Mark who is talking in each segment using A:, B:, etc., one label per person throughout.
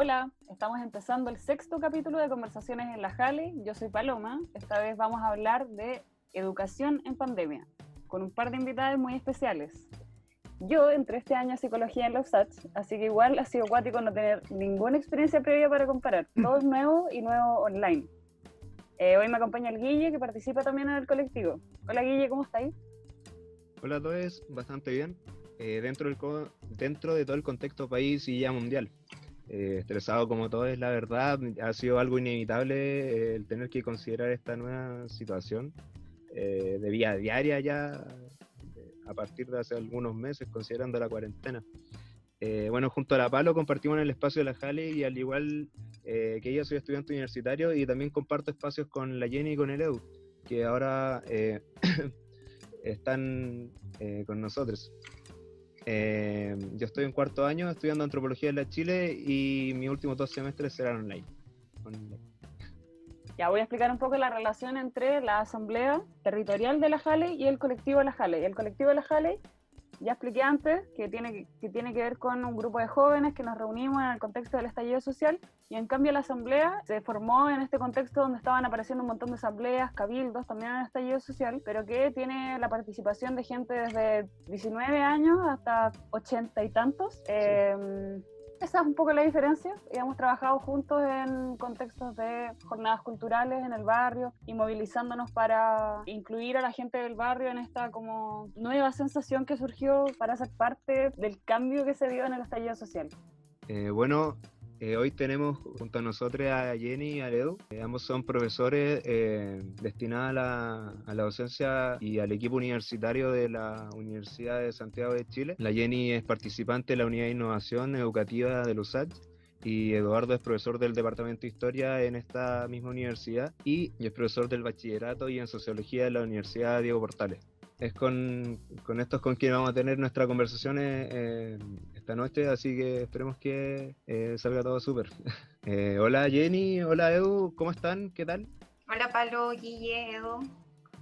A: Hola, estamos empezando el sexto capítulo de Conversaciones en la Jale. Yo soy Paloma. Esta vez vamos a hablar de educación en pandemia, con un par de invitados muy especiales. Yo entré este año a psicología en los SATS, así que igual ha sido cuático no tener ninguna experiencia previa para comparar. Todo es nuevo y nuevo online. Eh, hoy me acompaña el Guille, que participa también en el colectivo. Hola Guille, ¿cómo estáis?
B: Hola a todos, bastante bien. Eh, dentro, del dentro de todo el contexto país y ya mundial. Eh, estresado como todo es la verdad, ha sido algo inevitable eh, el tener que considerar esta nueva situación eh, de vía diaria ya a partir de hace algunos meses, considerando la cuarentena. bueno, junto a la Palo compartimos el espacio de la Jale y al igual que ella soy estudiante universitario y también comparto espacios con la Jenny y con el Edu, que ahora están con nosotros. Eh, yo estoy en cuarto año estudiando antropología en la Chile y mis últimos dos semestres serán online.
A: Ya voy a explicar un poco la relación entre la asamblea territorial de la Jale y el colectivo de la Jale. El colectivo de la Jale ya expliqué antes que tiene, que tiene que ver con un grupo de jóvenes que nos reunimos en el contexto del estallido social y en cambio la asamblea se formó en este contexto donde estaban apareciendo un montón de asambleas, cabildos también en el estallido social, pero que tiene la participación de gente desde 19 años hasta 80 y tantos. Em, esa es un poco la diferencia. Hemos trabajado juntos en contextos de jornadas culturales en el barrio y movilizándonos para incluir a la gente del barrio en esta como nueva sensación que surgió para ser parte del cambio que se dio en el estallido social.
B: Eh, bueno, eh, hoy tenemos junto a nosotros a Jenny y a Edu. Eh, ambos son profesores eh, destinados a la, docencia y al equipo universitario de la Universidad de Santiago de Chile. La Jenny es participante de la Unidad de Innovación Educativa de USACH y Eduardo es profesor del Departamento de Historia en esta misma universidad y es profesor del Bachillerato y en Sociología de la Universidad Diego Portales es con, con, estos con quienes vamos a tener nuestra conversación eh, esta noche, así que esperemos que eh, salga todo súper. Eh, hola Jenny, hola Edu, ¿cómo están? ¿Qué tal?
C: Hola Pablo, Guille, Edu.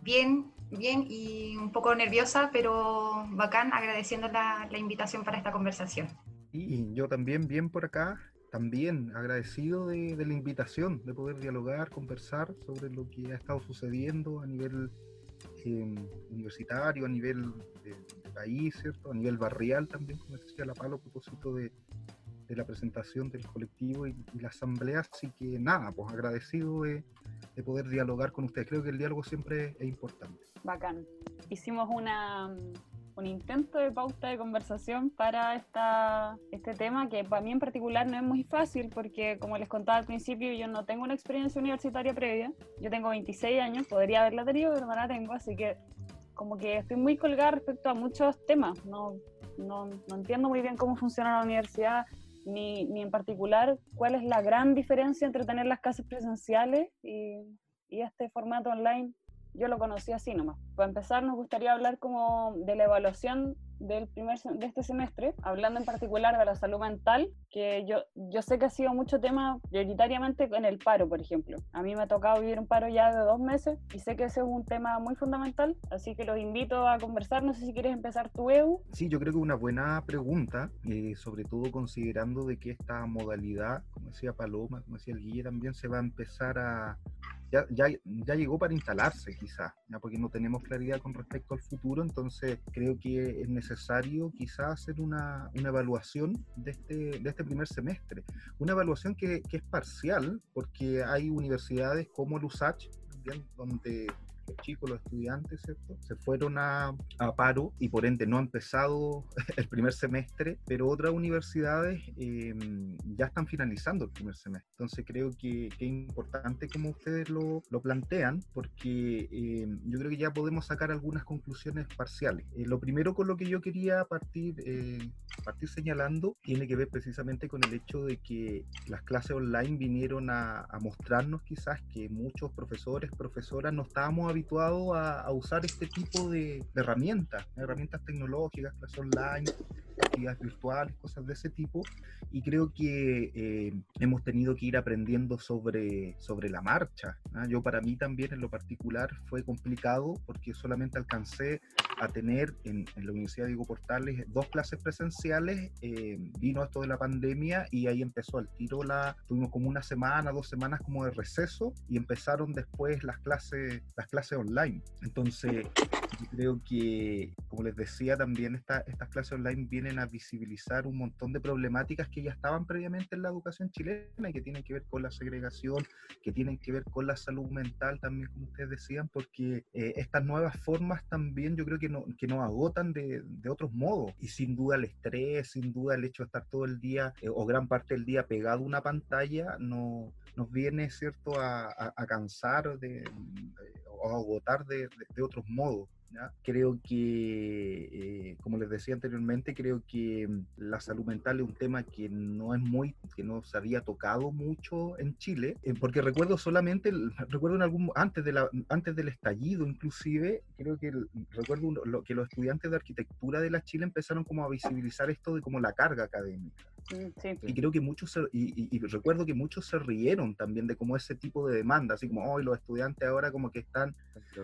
C: Bien, bien y un poco nerviosa, pero bacán, agradeciendo la, la invitación para esta conversación.
D: Y yo también bien por acá, también agradecido de, de la invitación, de poder dialogar, conversar sobre lo que ha estado sucediendo a nivel universitario, a nivel de, país, ¿cierto? a nivel barrial también, como decía la Palo, a propósito de, de la presentación del colectivo y, la asamblea. Así que nada, pues agradecido de, de, poder dialogar con ustedes. Creo que el diálogo siempre es importante.
A: Bacán. Hicimos una, un intento de pauta de conversación para esta, este tema que para mí en particular no es muy fácil porque como les contaba al principio yo no tengo una experiencia universitaria previa, yo tengo 26 años, podría haberla tenido pero no la tengo, así que como que estoy muy colgada respecto a muchos temas, no, no, no entiendo muy bien cómo funciona la universidad ni, ni, en particular cuál es la gran diferencia entre tener las clases presenciales y, y este formato online yo lo conocí así nomás. Para empezar, nos gustaría hablar como de la evaluación del primer de este semestre, hablando en particular de la salud mental, que yo, yo sé que ha sido mucho tema prioritariamente en el paro, por ejemplo. A mí me ha tocado vivir un paro ya de dos meses y sé que ese es un tema muy fundamental, así que los invito a conversar. No sé si quieres empezar tu EU.
D: Sí, yo creo que una buena pregunta, eh, sobre todo considerando de que esta modalidad, como decía Paloma, como decía el Guille, también se va a empezar a, ya, ya, llegó para instalarse quizás, ya porque no tenemos claridad con respecto al futuro, entonces creo que es necesario quizás hacer una, una evaluación de este, de este primer semestre, una evaluación que, que, es parcial, porque hay universidades como el USACH, donde los chicos, los estudiantes, ¿cierto? Se fueron a, a, paro y por ende no ha empezado el primer semestre, pero otras universidades eh, ya están finalizando el primer semestre. Entonces creo que, que es importante como ustedes lo, lo plantean, porque eh, yo creo que ya podemos sacar algunas conclusiones parciales. Eh, lo primero con lo que yo quería partir, eh, partir señalando tiene que ver precisamente con el hecho de que las clases online vinieron a, a mostrarnos quizás que muchos profesores, profesoras no estábamos habituado a, usar este tipo de, de, herramientas, herramientas tecnológicas, clases online, actividades virtuales, cosas de ese tipo, y creo que eh, hemos tenido que ir aprendiendo sobre, sobre la marcha. ¿ah? Yo para mí también en lo particular fue complicado porque solamente alcancé a tener en, la Universidad Diego Portales dos clases presenciales, eh, vino esto de la pandemia y ahí empezó al tiro la, tuvimos como una semana, dos semanas como de receso y empezaron después las clases, las clases online. Entonces, creo que, como les decía, también esta, estas clases online vienen a visibilizar un montón de problemáticas que ya estaban previamente en la educación chilena y que tienen que ver con la segregación, que tienen que ver con la salud mental también, como ustedes decían, porque eh, estas nuevas formas también yo creo que, no, que nos agotan de, otros modos. Y sin duda el estrés, sin duda el hecho de estar todo el día eh, o gran parte del día pegado a una pantalla, no, nos viene, ¿cierto?, a, cansar de, o agotar de otros modos. Creo que, eh, como les decía anteriormente, creo que mm, la salud mental es un tema que no es muy, que no se había tocado mucho en Chile, eh, porque recuerdo solamente, recuerdo en algún, antes, de la, antes del estallido inclusive, creo que recuerdo que los estudiantes de arquitectura de la Chile empezaron como a visibilizar esto de como la carga académica. Mm, y creo que muchos, y, recuerdo que muchos se rieron también de como ese tipo de demanda, así como hoy los estudiantes ahora como que están,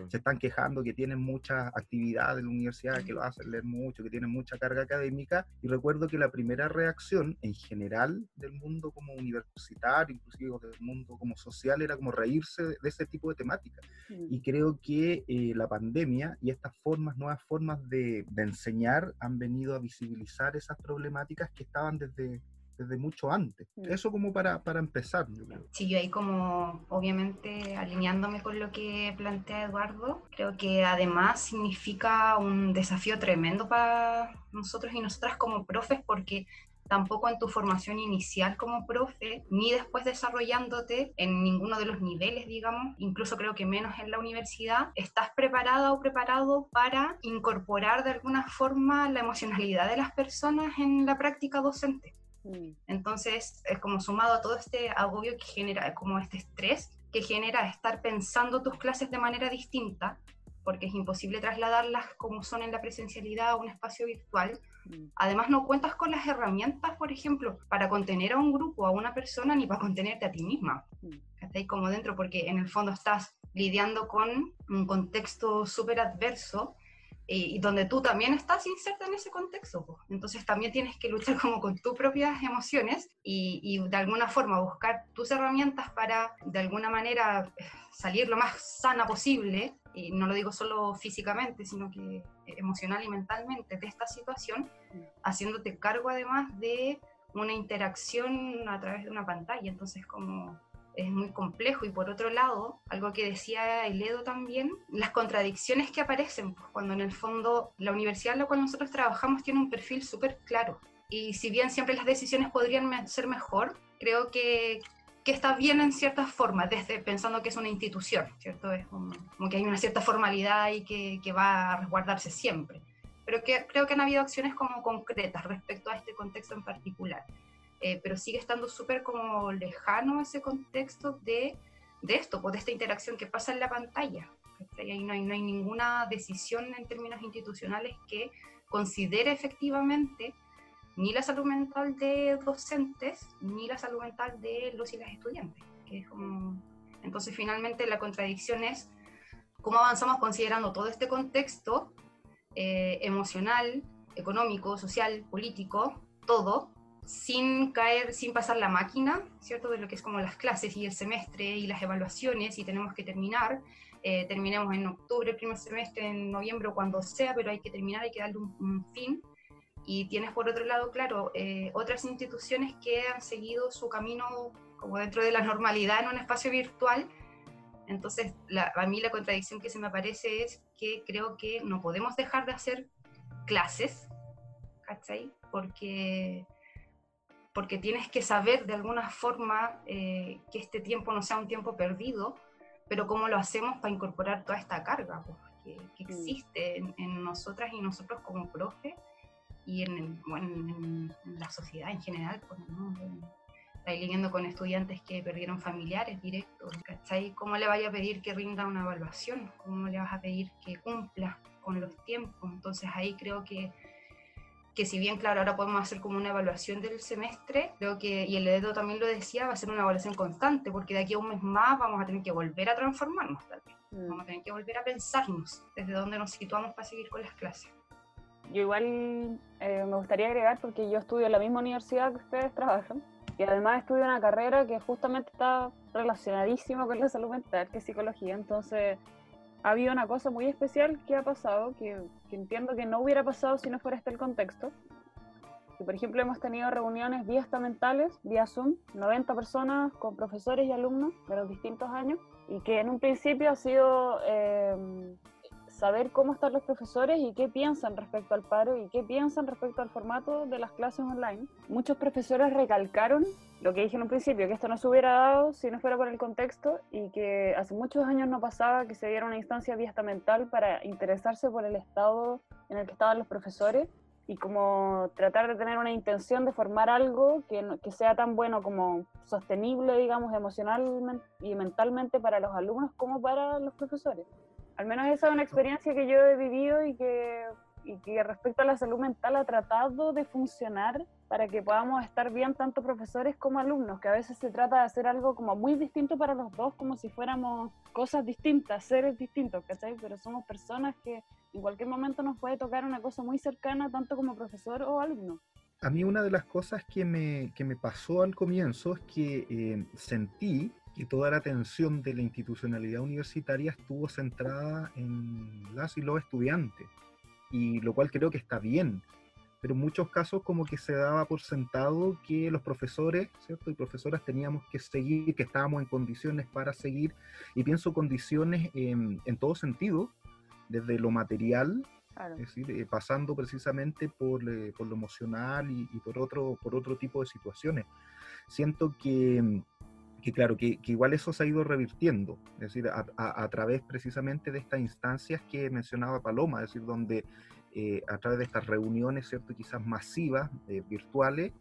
D: se están quejando que tienen muchas actividades en la universidad, que lo hacen leer mucho, que tienen mucha carga académica, y recuerdo que la primera reacción en general del mundo como universitario, inclusive del mundo como social, era como reírse de ese tipo de temáticas. Y creo que eh, la pandemia y estas formas, nuevas formas de, de enseñar han venido a visibilizar esas problemáticas que estaban desde desde mucho antes. Mm. Eso como para, para empezar. Yo creo.
C: Sí, yo ahí como obviamente alineándome con lo que plantea Eduardo, creo que además significa un desafío tremendo para nosotros y nosotras como profes porque tampoco en tu formación inicial como profe, ni después desarrollándote en ninguno de los niveles, digamos, incluso creo que menos en la universidad, estás preparada o preparado para incorporar de alguna forma la emocionalidad de las personas en la práctica docente. Mm. Entonces, es como sumado a todo este agobio que genera, como este estrés que genera estar pensando tus clases de manera distinta, porque es imposible trasladarlas como son en la presencialidad a un espacio virtual. Mm. Además, no cuentas con las herramientas, por ejemplo, para contener a un grupo, a una persona, ni para contenerte a ti misma. Mm. ahí como dentro, porque en el fondo estás lidiando con un contexto súper adverso y, donde tú también estás inserta en ese contexto. Entonces también tienes que luchar como con tus propias emociones y, y, de alguna forma buscar tus herramientas para de alguna manera salir lo más sana posible, y no lo digo solo físicamente, sino que emocional y mentalmente de esta situación, haciéndote cargo además de una interacción a través de una pantalla. Entonces como es muy complejo. Y por otro lado, algo que decía Eledo también, las contradicciones que aparecen, pues, cuando en el fondo la universidad en la cual nosotros trabajamos tiene un perfil súper claro. Y si bien siempre las decisiones podrían ser mejor, creo que, que está bien en ciertas formas, desde pensando que es una institución, ¿cierto? Es como, que hay una cierta formalidad y que, que va a resguardarse siempre. Pero que, creo que han habido acciones como concretas respecto a este contexto en particular. Eh, pero sigue estando súper como lejano ese contexto de, de esto, pues de esta interacción que pasa en la pantalla. Ahí no hay, ninguna decisión en términos institucionales que considere efectivamente ni la salud mental de docentes, ni la salud mental de los y las estudiantes. Entonces, finalmente, la contradicción es cómo avanzamos considerando todo este contexto eh, emocional, económico, social, político, todo, sin caer, sin pasar la máquina, ¿cierto? De lo que es como las clases y el semestre y las evaluaciones y tenemos que terminar. Eh, terminemos en octubre, primer semestre, en noviembre o cuando sea, pero hay que terminar, hay que darle un, fin. Y tienes por otro lado, claro, eh, otras instituciones que han seguido su camino como dentro de la normalidad en un espacio virtual. Entonces, a mí la contradicción que se me aparece es que creo que no podemos dejar de hacer clases, ¿cachai? Porque porque tienes que saber de alguna forma eh, que este tiempo no sea un tiempo perdido, pero cómo lo hacemos para incorporar toda esta carga pues, que, mm. existe en, nosotras y nosotros como profe y en, en, la sociedad en general, pues, ¿no? Estáis lidiando con estudiantes que perdieron familiares directos, ¿cachai? ¿Cómo le vaya a pedir que rinda una evaluación? ¿Cómo le vas a pedir que cumpla con los tiempos? Entonces ahí creo que que si bien, claro, ahora podemos hacer como una evaluación del semestre, creo que, y el Edo también lo decía, va a ser una evaluación constante, porque de aquí a un mes más vamos a tener que volver a transformarnos también. Mm. Vamos a tener que volver a pensarnos desde dónde nos situamos para seguir con las clases.
A: Yo igual eh, me gustaría agregar, porque yo estudio en la misma universidad que ustedes trabajan, y además estudio una carrera que justamente está relacionadísima con la salud mental, que es psicología, entonces ha habido una cosa muy especial que ha pasado, que, entiendo que no hubiera pasado si no fuera este el contexto. Que, por ejemplo, hemos tenido reuniones vía estamentales, vía Zoom, 90 personas con profesores y alumnos de los distintos años, y que en un principio ha sido eh, saber cómo están los profesores y qué piensan respecto al paro y qué piensan respecto al formato de las clases online. Muchos profesores recalcaron lo que dije en un principio, que esto no se hubiera dado si no fuera por el contexto y que hace muchos años no pasaba que se diera una instancia vía estamental para interesarse por el estado en el que estaban los profesores y como tratar de tener una intención de formar algo que, que sea tan bueno como sostenible, digamos, emocional y mentalmente para los alumnos como para los profesores. Al menos esa es una experiencia que yo he vivido y que, respecto a la salud mental ha tratado de funcionar para que podamos estar bien tanto profesores como alumnos, que a veces se trata de hacer algo como muy distinto para los dos, como si fuéramos cosas distintas, seres distintos, ¿cachai? Pero somos personas que en cualquier momento nos puede tocar una cosa muy cercana, tanto como profesor o alumno.
D: A mí una de las cosas que me, que me pasó al comienzo es que eh, sentí que toda la atención de la institucionalidad universitaria estuvo centrada en las y los estudiantes, y lo cual creo que está bien pero en muchos casos como que se daba por sentado que los profesores, ¿cierto? Y profesoras teníamos que seguir, que estábamos en condiciones para seguir, y pienso condiciones en, todo sentido, desde lo material, es decir, eh, pasando precisamente por, eh, por lo emocional y, por, otro, por otro tipo de situaciones. Siento que, que claro, que, que, igual eso se ha ido revirtiendo, es decir, a, a, través precisamente de estas instancias que mencionaba Paloma, es decir, donde eh, a través de estas reuniones, ¿cierto? quizás masivas, eh, virtuales,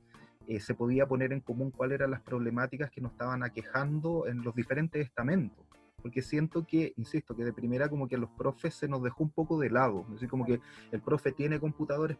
D: eh, se podía poner en común cuáles eran las problemáticas que nos estaban aquejando en los diferentes estamentos. Porque siento que, insisto, que de primera como que a los profes se nos dejó un poco de lado. Es decir, como que el profe tiene computadores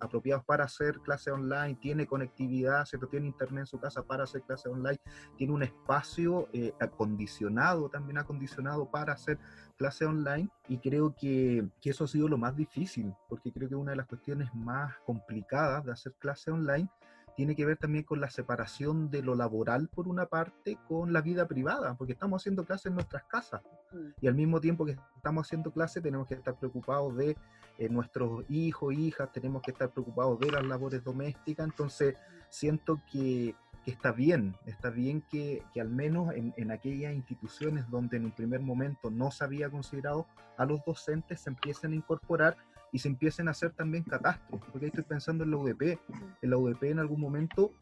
D: apropiados para hacer clase online, tiene conectividad, ¿cierto? tiene internet en su casa para hacer clase online, tiene un espacio acondicionado, también acondicionado para hacer clase online y creo que, que, eso ha sido lo más difícil, porque creo que una de las cuestiones más complicadas de hacer clase online tiene que ver también con la separación de lo laboral por una parte con la vida privada, porque estamos haciendo clases en nuestras casas mm. y al mismo tiempo que estamos haciendo clases tenemos que estar preocupados de eh, nuestros hijos, hijas, tenemos que estar preocupados de las labores domésticas, entonces siento que que está bien, está bien que, que al menos en, en, aquellas instituciones donde en un primer momento no se había considerado a los docentes se empiecen a incorporar y se empiecen a hacer también catastros, porque ahí estoy pensando en la UDP, en la UDP en algún momento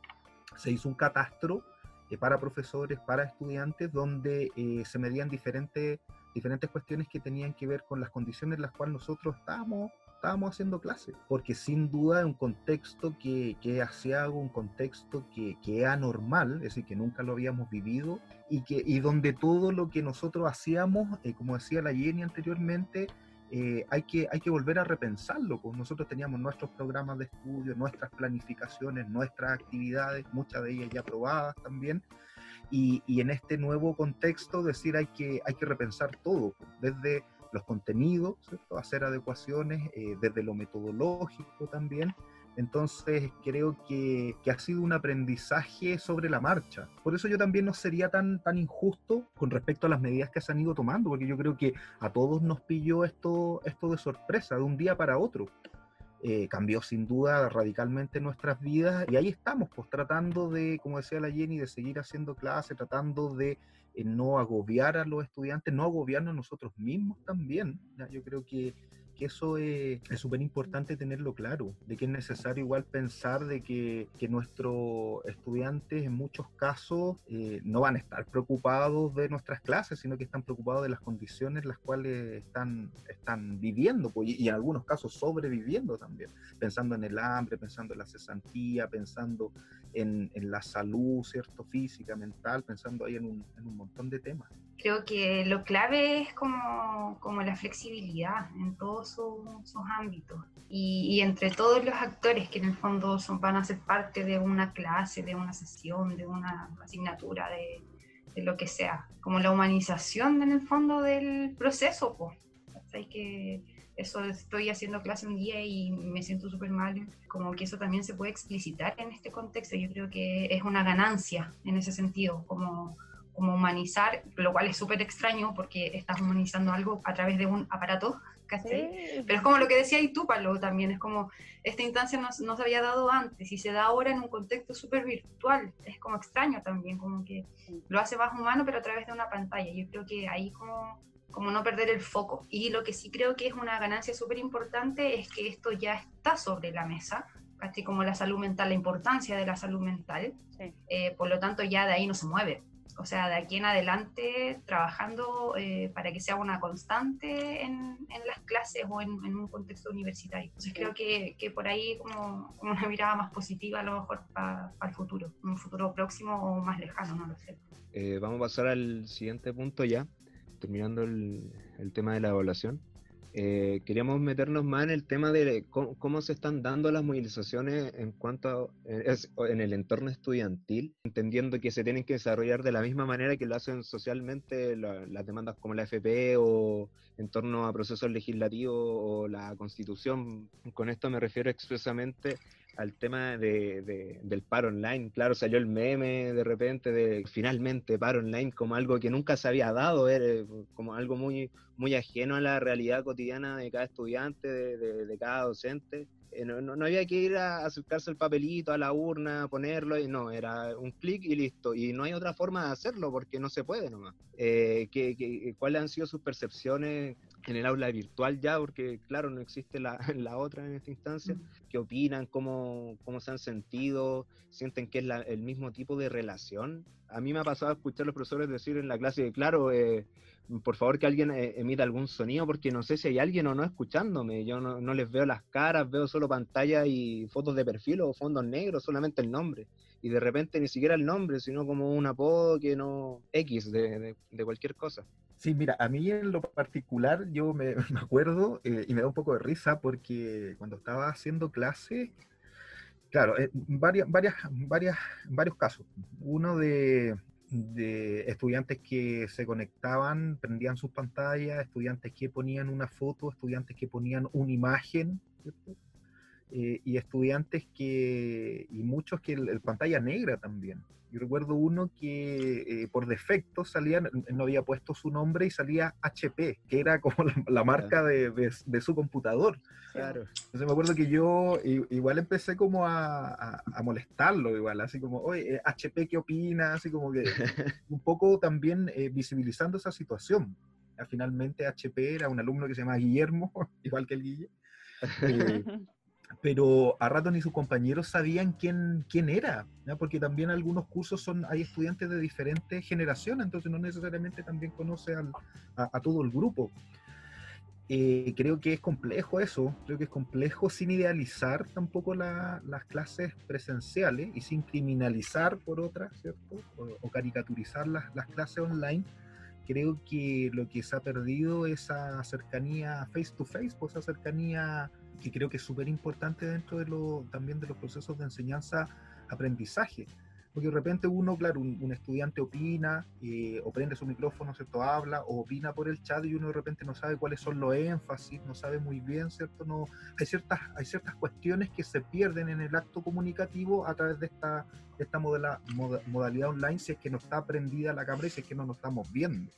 D: se hizo un catastro eh, para profesores, para estudiantes, donde eh, se medían diferentes, diferentes cuestiones que tenían que ver con las condiciones en las cuales nosotros estábamos estábamos haciendo clases, porque sin duda es un contexto que, que es asiago, un contexto que, que, es anormal, es decir, que nunca lo habíamos vivido y, que, y donde todo lo que nosotros hacíamos, eh, como decía la Jenny anteriormente, eh, hay, que, hay que volver a repensarlo. Pues nosotros teníamos nuestros programas de estudio, nuestras planificaciones, nuestras actividades, muchas de ellas ya aprobadas también. Y, y en este nuevo contexto, decir, hay que, hay que repensar todo, desde los contenidos, hacer adecuaciones eh, desde lo metodológico también. Entonces creo que, que, ha sido un aprendizaje sobre la marcha. Por eso yo también no sería tan, tan injusto con respecto a las medidas que se han ido tomando, porque yo creo que a todos nos pilló esto, esto de sorpresa, de un día para otro. Eh, cambió sin duda radicalmente nuestras vidas y ahí estamos, pues tratando de, como decía la Jenny, de seguir haciendo clases, tratando de no agobiar a los estudiantes, no agobiarnos nosotros mismos también. Yo creo que eso es súper importante tenerlo claro, de que es necesario igual pensar de que, nuestros estudiantes en muchos casos eh, no van a estar preocupados de nuestras clases, sino que están preocupados de las condiciones en las cuales están, están viviendo pues, y, en algunos casos sobreviviendo también, pensando en el hambre, pensando en la cesantía, pensando en, la salud, ¿cierto? Física, mental, pensando ahí en un montón de temas.
C: Creo que lo clave es como, como la flexibilidad en todos sus ámbitos y, entre todos los actores que en el fondo son, van a ser parte de una clase, de una sesión, de una asignatura, de, de lo que sea, como la humanización en el fondo del proceso, pues. Hay que eso estoy haciendo clase un día y me siento súper mal, como que eso también se puede explicitar en este contexto. Yo creo que es una ganancia en ese sentido, como, como humanizar, lo cual es súper extraño porque estás humanizando algo a través de un aparato, Pero es como lo que decía y tú, Pablo, también, es como esta instancia no, no, se había dado antes y se da ahora en un contexto súper virtual, es como extraño también, como que lo hace más humano pero a través de una pantalla. Yo creo que ahí como como no perder el foco. Y lo que sí creo que es una ganancia súper importante es que esto ya está sobre la mesa, así como la salud mental, la importancia de la salud mental, eh, por lo tanto ya de ahí no se mueve. O sea, de aquí en adelante trabajando eh, para que sea una constante en, en las clases o en, un contexto universitario. Entonces creo que, que, por ahí como, una mirada más positiva a lo mejor para el futuro, un futuro próximo o más lejano, no lo sé.
B: Eh, vamos a pasar al siguiente punto ya, terminando el, tema de la evaluación, eh, queríamos meternos más en el tema de cómo, se están dando las movilizaciones en cuanto a, en el entorno estudiantil, entendiendo que se tienen que desarrollar de la misma manera que lo hacen socialmente las demandas como la FP o en torno a procesos legislativos o la constitución. Con esto me refiero expresamente al tema de, del paro online. Claro, salió el meme de repente de finalmente paro online como algo que nunca se había dado, eh, como algo muy, muy ajeno a la realidad cotidiana de cada estudiante, de, de, cada docente. Eh, no, no, había que ir a acercarse el papelito a la urna, ponerlo, y no, era un clic y listo. Y no hay otra forma de hacerlo porque no se puede nomás. Eh, ¿qué, cuáles han sido sus percepciones en el aula virtual ya, porque claro, no existe la, la otra en esta instancia, qué opinan, cómo, cómo se han sentido, sienten que es el mismo tipo de relación. A mí me ha pasado escuchar a los profesores decir en la clase, claro, eh, por favor que alguien eh, emita algún sonido, porque no sé si hay alguien o no escuchándome, yo no, no les veo las caras, veo solo pantalla y fotos de perfil o fondos negros, solamente el nombre. Y de repente ni siquiera el nombre, sino como un apodo que no X de, de, cualquier cosa.
D: Sí, mira, a mí en lo particular yo me, me acuerdo eh, y me da un poco de risa porque cuando estaba haciendo clase, claro, eh, varias, varias, varias, varios casos. Uno de, de estudiantes que se conectaban, prendían sus pantallas, estudiantes que ponían una foto, estudiantes que ponían una imagen. Eh, y estudiantes que, y muchos que el, pantalla negra también. Yo recuerdo uno que eh, por defecto salía, no había puesto su nombre y salía HP, que era como la, marca de, de, su computador. Claro. Entonces me acuerdo que yo igual empecé como a, a, molestarlo, igual, así como, oye, HP, ¿qué opina? Así como que un poco también eh, visibilizando esa situación. Finalmente HP era un alumno que se llama Guillermo, igual que el Guille pero a rato ni sus compañeros sabían quién, quién era, porque también algunos cursos son, hay estudiantes de diferentes generaciones, entonces no necesariamente también conoce a, todo el grupo. Eh, creo que es complejo eso, creo que es complejo sin idealizar tampoco las clases presenciales y sin criminalizar por otras, ¿cierto? O, caricaturizar las, las clases online. Creo que lo que se ha perdido es esa cercanía face to face, pues esa cercanía que creo que es súper importante dentro de lo, también de los procesos de enseñanza-aprendizaje. Porque de repente uno, claro, un, estudiante opina, eh, o prende su micrófono, ¿cierto? Habla, o opina por el chat y uno de repente no sabe cuáles son los énfasis, no sabe muy bien, ¿cierto? No, hay, ciertas, hay ciertas cuestiones que se pierden en el acto comunicativo a través de esta, de esta modalidad online si es que no está prendida la cámara y si es que no nos estamos viendo.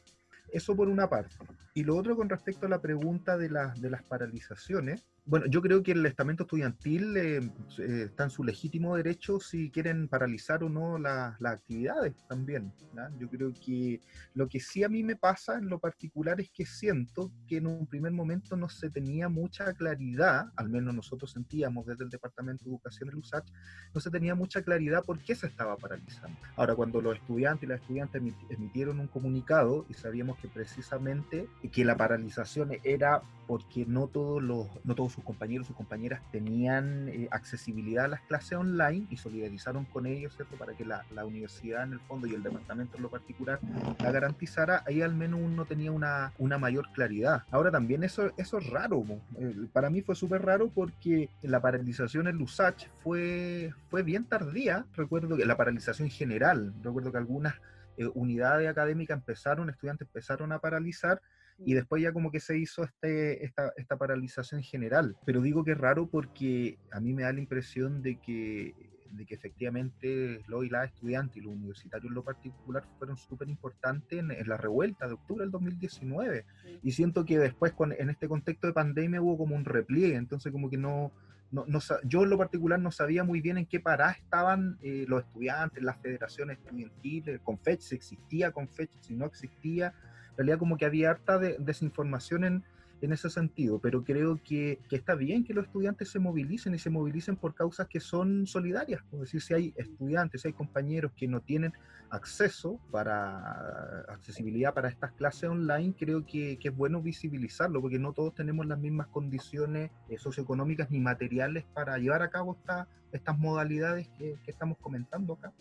D: Eso por una parte. Y lo otro con respecto a la pregunta de, de las paralizaciones, bueno, yo creo que el estamento estudiantil eh, eh, está en su legítimo derecho si quieren paralizar o no las actividades también. Yo creo que lo que sí a mí me pasa en lo particular es que siento que en un primer momento no se tenía mucha claridad, al menos nosotros sentíamos desde el Departamento de Educación del USACH, no se tenía mucha claridad por qué se estaba paralizando. Ahora, cuando los estudiantes y las estudiantes emitieron un comunicado y sabíamos que precisamente que la paralización era porque no todos los, no todos sus compañeros, sus compañeras tenían eh, accesibilidad a las clases online y solidarizaron con ellos, ¿cierto? Para que la, la, universidad en el fondo y el departamento en lo particular la garantizara, ahí al menos uno tenía una, una mayor claridad. Ahora también eso, eso es raro, eh, para mí fue súper raro porque la paralización en Lusach fue, fue bien tardía, recuerdo que la paralización general, recuerdo que algunas eh, unidades académicas empezaron, estudiantes empezaron a paralizar y después ya como que se hizo este, esta, esta paralización general. Pero digo que es raro porque a mí me da la impresión de que de que efectivamente los y las estudiantes y los universitarios en lo particular fueron súper importantes en, la revuelta de octubre del 2019. Y siento que después con, en este contexto de pandemia hubo como un repliegue, entonces como que no, no, no, yo en lo particular no sabía muy bien en qué parada estaban eh, los estudiantes, las federaciones estudiantiles, Confech, si existía Confech, si no existía. Realidad como que había harta de, desinformación en, en ese sentido, pero creo que, que, está bien que los estudiantes se movilicen y se movilicen por causas que son solidarias. Es decir, si hay estudiantes, si hay compañeros que no tienen acceso para accesibilidad para estas clases online, creo que, que es bueno visibilizarlo, porque no todos tenemos las mismas condiciones eh, socioeconómicas ni materiales para llevar a cabo esta, estas modalidades que estamos comentando acá.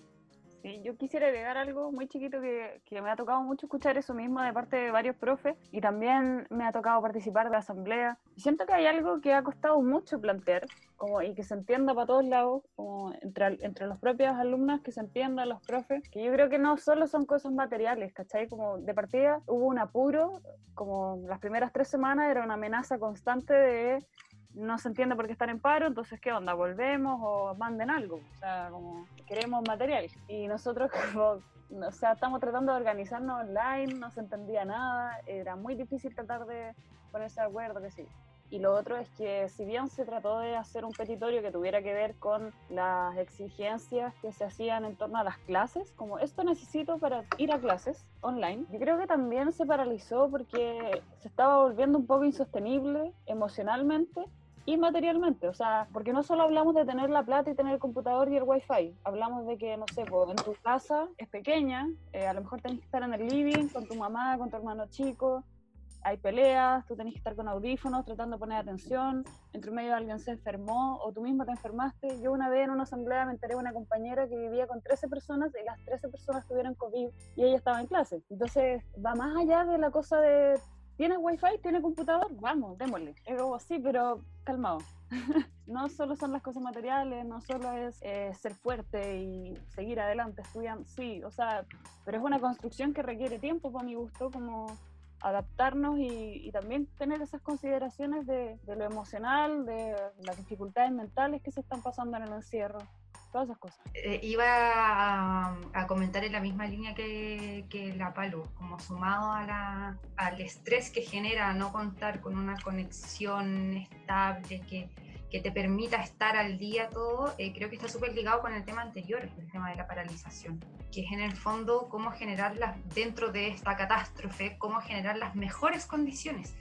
A: Sí, yo quisiera agregar algo muy chiquito que, que, me ha tocado mucho escuchar eso mismo de parte de varios profes y también me ha tocado participar de asamblea. Siento que hay algo que ha costado mucho plantear como, y que se entienda para todos lados, como entre, entre los propios alumnos, que se entienda los profes, que yo creo que no solo son cosas materiales, ¿cachai? Como de partida hubo un apuro, como las primeras tres semanas era una amenaza constante de no se entiende por qué están en paro, entonces ¿qué onda? ¿Volvemos o manden algo? O sea, como queremos material. Y nosotros como, o sea, estamos tratando de organizarnos online, no se entendía nada, era muy difícil tratar de ponerse de acuerdo, que. Y lo otro es que si bien se trató de hacer un petitorio que tuviera que ver con las exigencias que se hacían en torno a las clases, como esto necesito para ir a clases online, yo creo que también se paralizó porque se estaba volviendo un poco insostenible emocionalmente y materialmente, o sea, porque no solo hablamos de tener la plata y tener el computador y el wifi, hablamos de que, no sé, pues, en tu casa es pequeña, eh, a lo mejor tenés que estar en el living con tu mamá, con tu hermano chico, hay peleas, tú tenés que estar con audífonos tratando de poner atención, entre medio alguien se enfermó o tú mismo te enfermaste. Yo una vez en una asamblea me enteré de una compañera que vivía con 13 personas y las 13 personas tuvieron COVID y ella estaba en clase. Entonces va más allá de la cosa de ¿Tiene wifi? ¿Tiene computador? Vamos, démosle. Es como, sí, pero calmado. no solo son las cosas materiales, no solo es eh, ser fuerte y seguir adelante estudiando, sí, o sea, pero es una construcción que requiere tiempo, para mi gusto, como adaptarnos y, también tener esas consideraciones de, de, lo emocional, de las dificultades mentales que se están pasando en el encierro todas esas cosas.
C: Eh, iba a, a, comentar en la misma línea que, que la Palo, como sumado a la, al estrés que genera no contar con una conexión estable que, que te permita estar al día todo, eh, creo que está súper ligado con el tema anterior, el tema de la paralización, que es en el fondo cómo generarlas dentro de esta catástrofe, cómo generar las mejores condiciones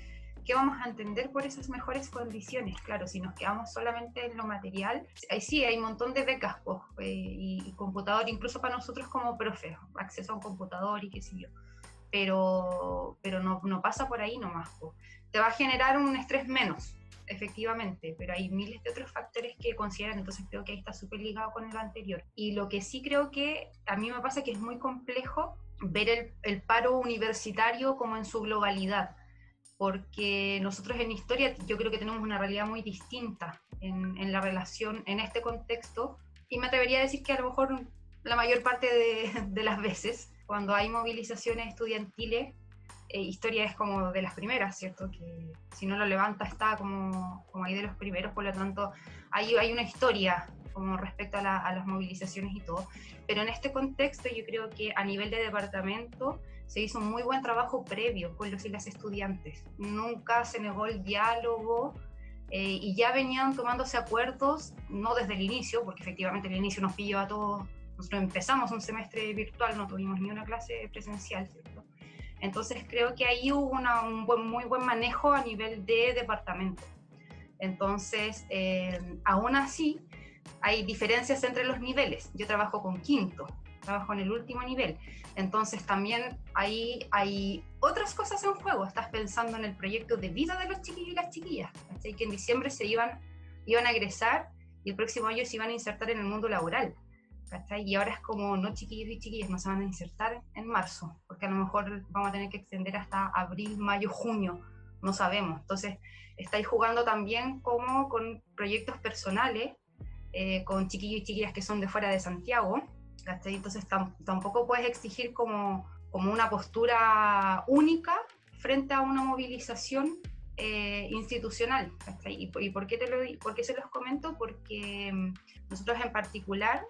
C: ¿Qué vamos a entender por esas mejores condiciones? Claro, si nos quedamos solamente en lo material, ahí sí hay un montón de becas pues, y, y, computador, incluso para nosotros como profes, acceso a un computador y qué sé yo. Pero, pero no, no pasa por ahí nomás. Pues. Te va a generar un estrés menos, efectivamente, pero hay miles de otros factores que consideran, entonces creo que ahí está súper ligado con el anterior. Y lo que sí creo que a mí me pasa que es muy complejo ver el, el paro universitario como en su globalidad porque nosotros en historia yo creo que tenemos una realidad muy distinta en, en, la relación en este contexto y me atrevería a decir que a lo mejor la mayor parte de, de las veces cuando hay movilizaciones estudiantiles eh, historia es como de las primeras, ¿cierto? Que si no lo levanta está como, como ahí de los primeros, por lo tanto hay, hay una historia como respecto a, la, a las movilizaciones y todo, pero en este contexto yo creo que a nivel de departamento se hizo un muy buen trabajo previo con los y las estudiantes. Nunca se negó el diálogo eh, y ya venían tomándose acuerdos, no desde el inicio, porque efectivamente el inicio nos pilló a todos. Nosotros empezamos un semestre virtual, no tuvimos ni una clase presencial, ¿cierto? Entonces creo que ahí hubo un muy buen manejo a nivel de departamento. Entonces, eh, aún así, hay diferencias entre los niveles. Yo trabajo con quinto, trabajo en el último nivel. Entonces también ahí hay otras cosas en juego. Estás pensando en el proyecto de vida de los chiquillos y las chiquillas, que en diciembre se iban, iban a egresar y el próximo año se iban a insertar en el mundo laboral. Y ahora es como, no chiquillos y chiquillas, no se van a insertar en marzo, porque a lo mejor vamos a tener que extender hasta abril, mayo, junio, no sabemos. Entonces, estáis jugando también como con proyectos personales, eh, con chiquillos y chiquillas que son de fuera de Santiago, Entonces tampoco puedes exigir como, como una postura única frente a una movilización eh, institucional. ¿Y, por, qué te lo, por qué se los comento? Porque mm, nosotros en particular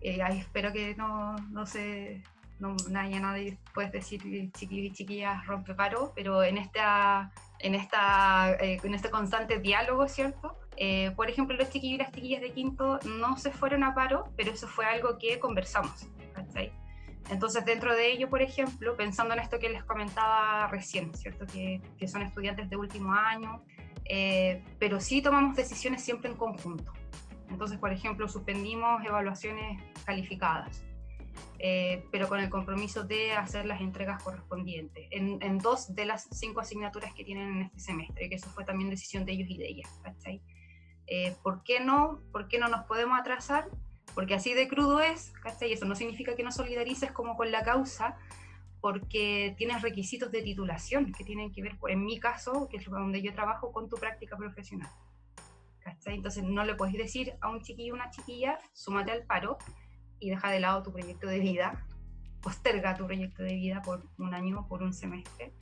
C: eh, espero que no, no se no nadie, nadie puede decir chiquillos y chiquillas rompe paro, pero en esta en esta eh, en este constante diálogo, ¿cierto? Eh, por ejemplo, los chiquillos y las chiquillas de quinto no se fueron a paro, pero eso fue algo que conversamos. Entonces, dentro de ello, por ejemplo, pensando en esto que les comentaba recién, ¿cierto? Que, que son estudiantes de último año, pero sí tomamos decisiones siempre en conjunto. Entonces, por ejemplo, suspendimos evaluaciones calificadas, eh, pero con el compromiso de hacer las entregas correspondientes en, dos de las cinco asignaturas que tienen en este semestre, que eso fue también decisión de ellos y de ellas. Eh, ¿Por qué no? ¿Por qué no nos podemos atrasar? Porque así de crudo es, ¿cachai? Eso no significa que no solidarices como con la causa, porque tienes requisitos de titulación que tienen que ver, en mi caso, que es donde yo trabajo, con tu práctica profesional. Entonces no le puedes decir a un chiquillo o una chiquilla, súmate al paro y deja de lado tu proyecto de vida, posterga tu proyecto de vida por un año, por un semestre,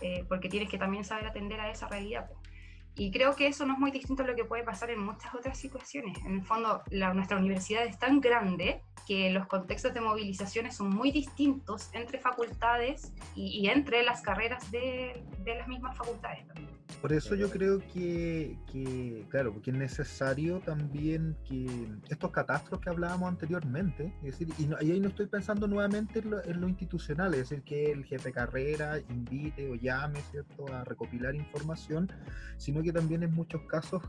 C: eh, porque tienes que también saber atender a esa realidad. Y creo que eso no es muy distinto a lo que puede pasar en muchas otras situaciones. En el fondo, la, nuestra universidad es tan grande que los contextos de movilizaciones son muy distintos entre facultades y, entre las carreras de, de las mismas facultades también.
D: Por eso yo creo que, claro, porque es necesario también que estos catastros que hablábamos anteriormente, es decir, y, ahí no estoy pensando nuevamente en lo, en lo, institucional, es decir, que el jefe carrera invite o llame, ¿cierto?, a recopilar información, sino que también en muchos casos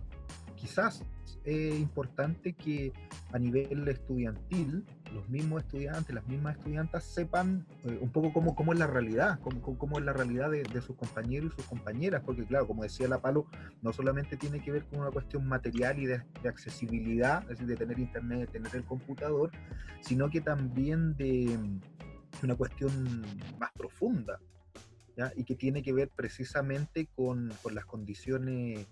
D: quizás es importante que a nivel estudiantil los mismos estudiantes, las mismas estudiantas sepan eh, un poco cómo, cómo es la realidad, cómo, cómo es la realidad de, sus compañeros y sus compañeras, porque claro, como decía la Palo, no solamente tiene que ver con una cuestión material y de, accesibilidad, es decir, de tener internet, de tener el computador, sino que también de, una cuestión más profunda, y que tiene que ver precisamente con, con las condiciones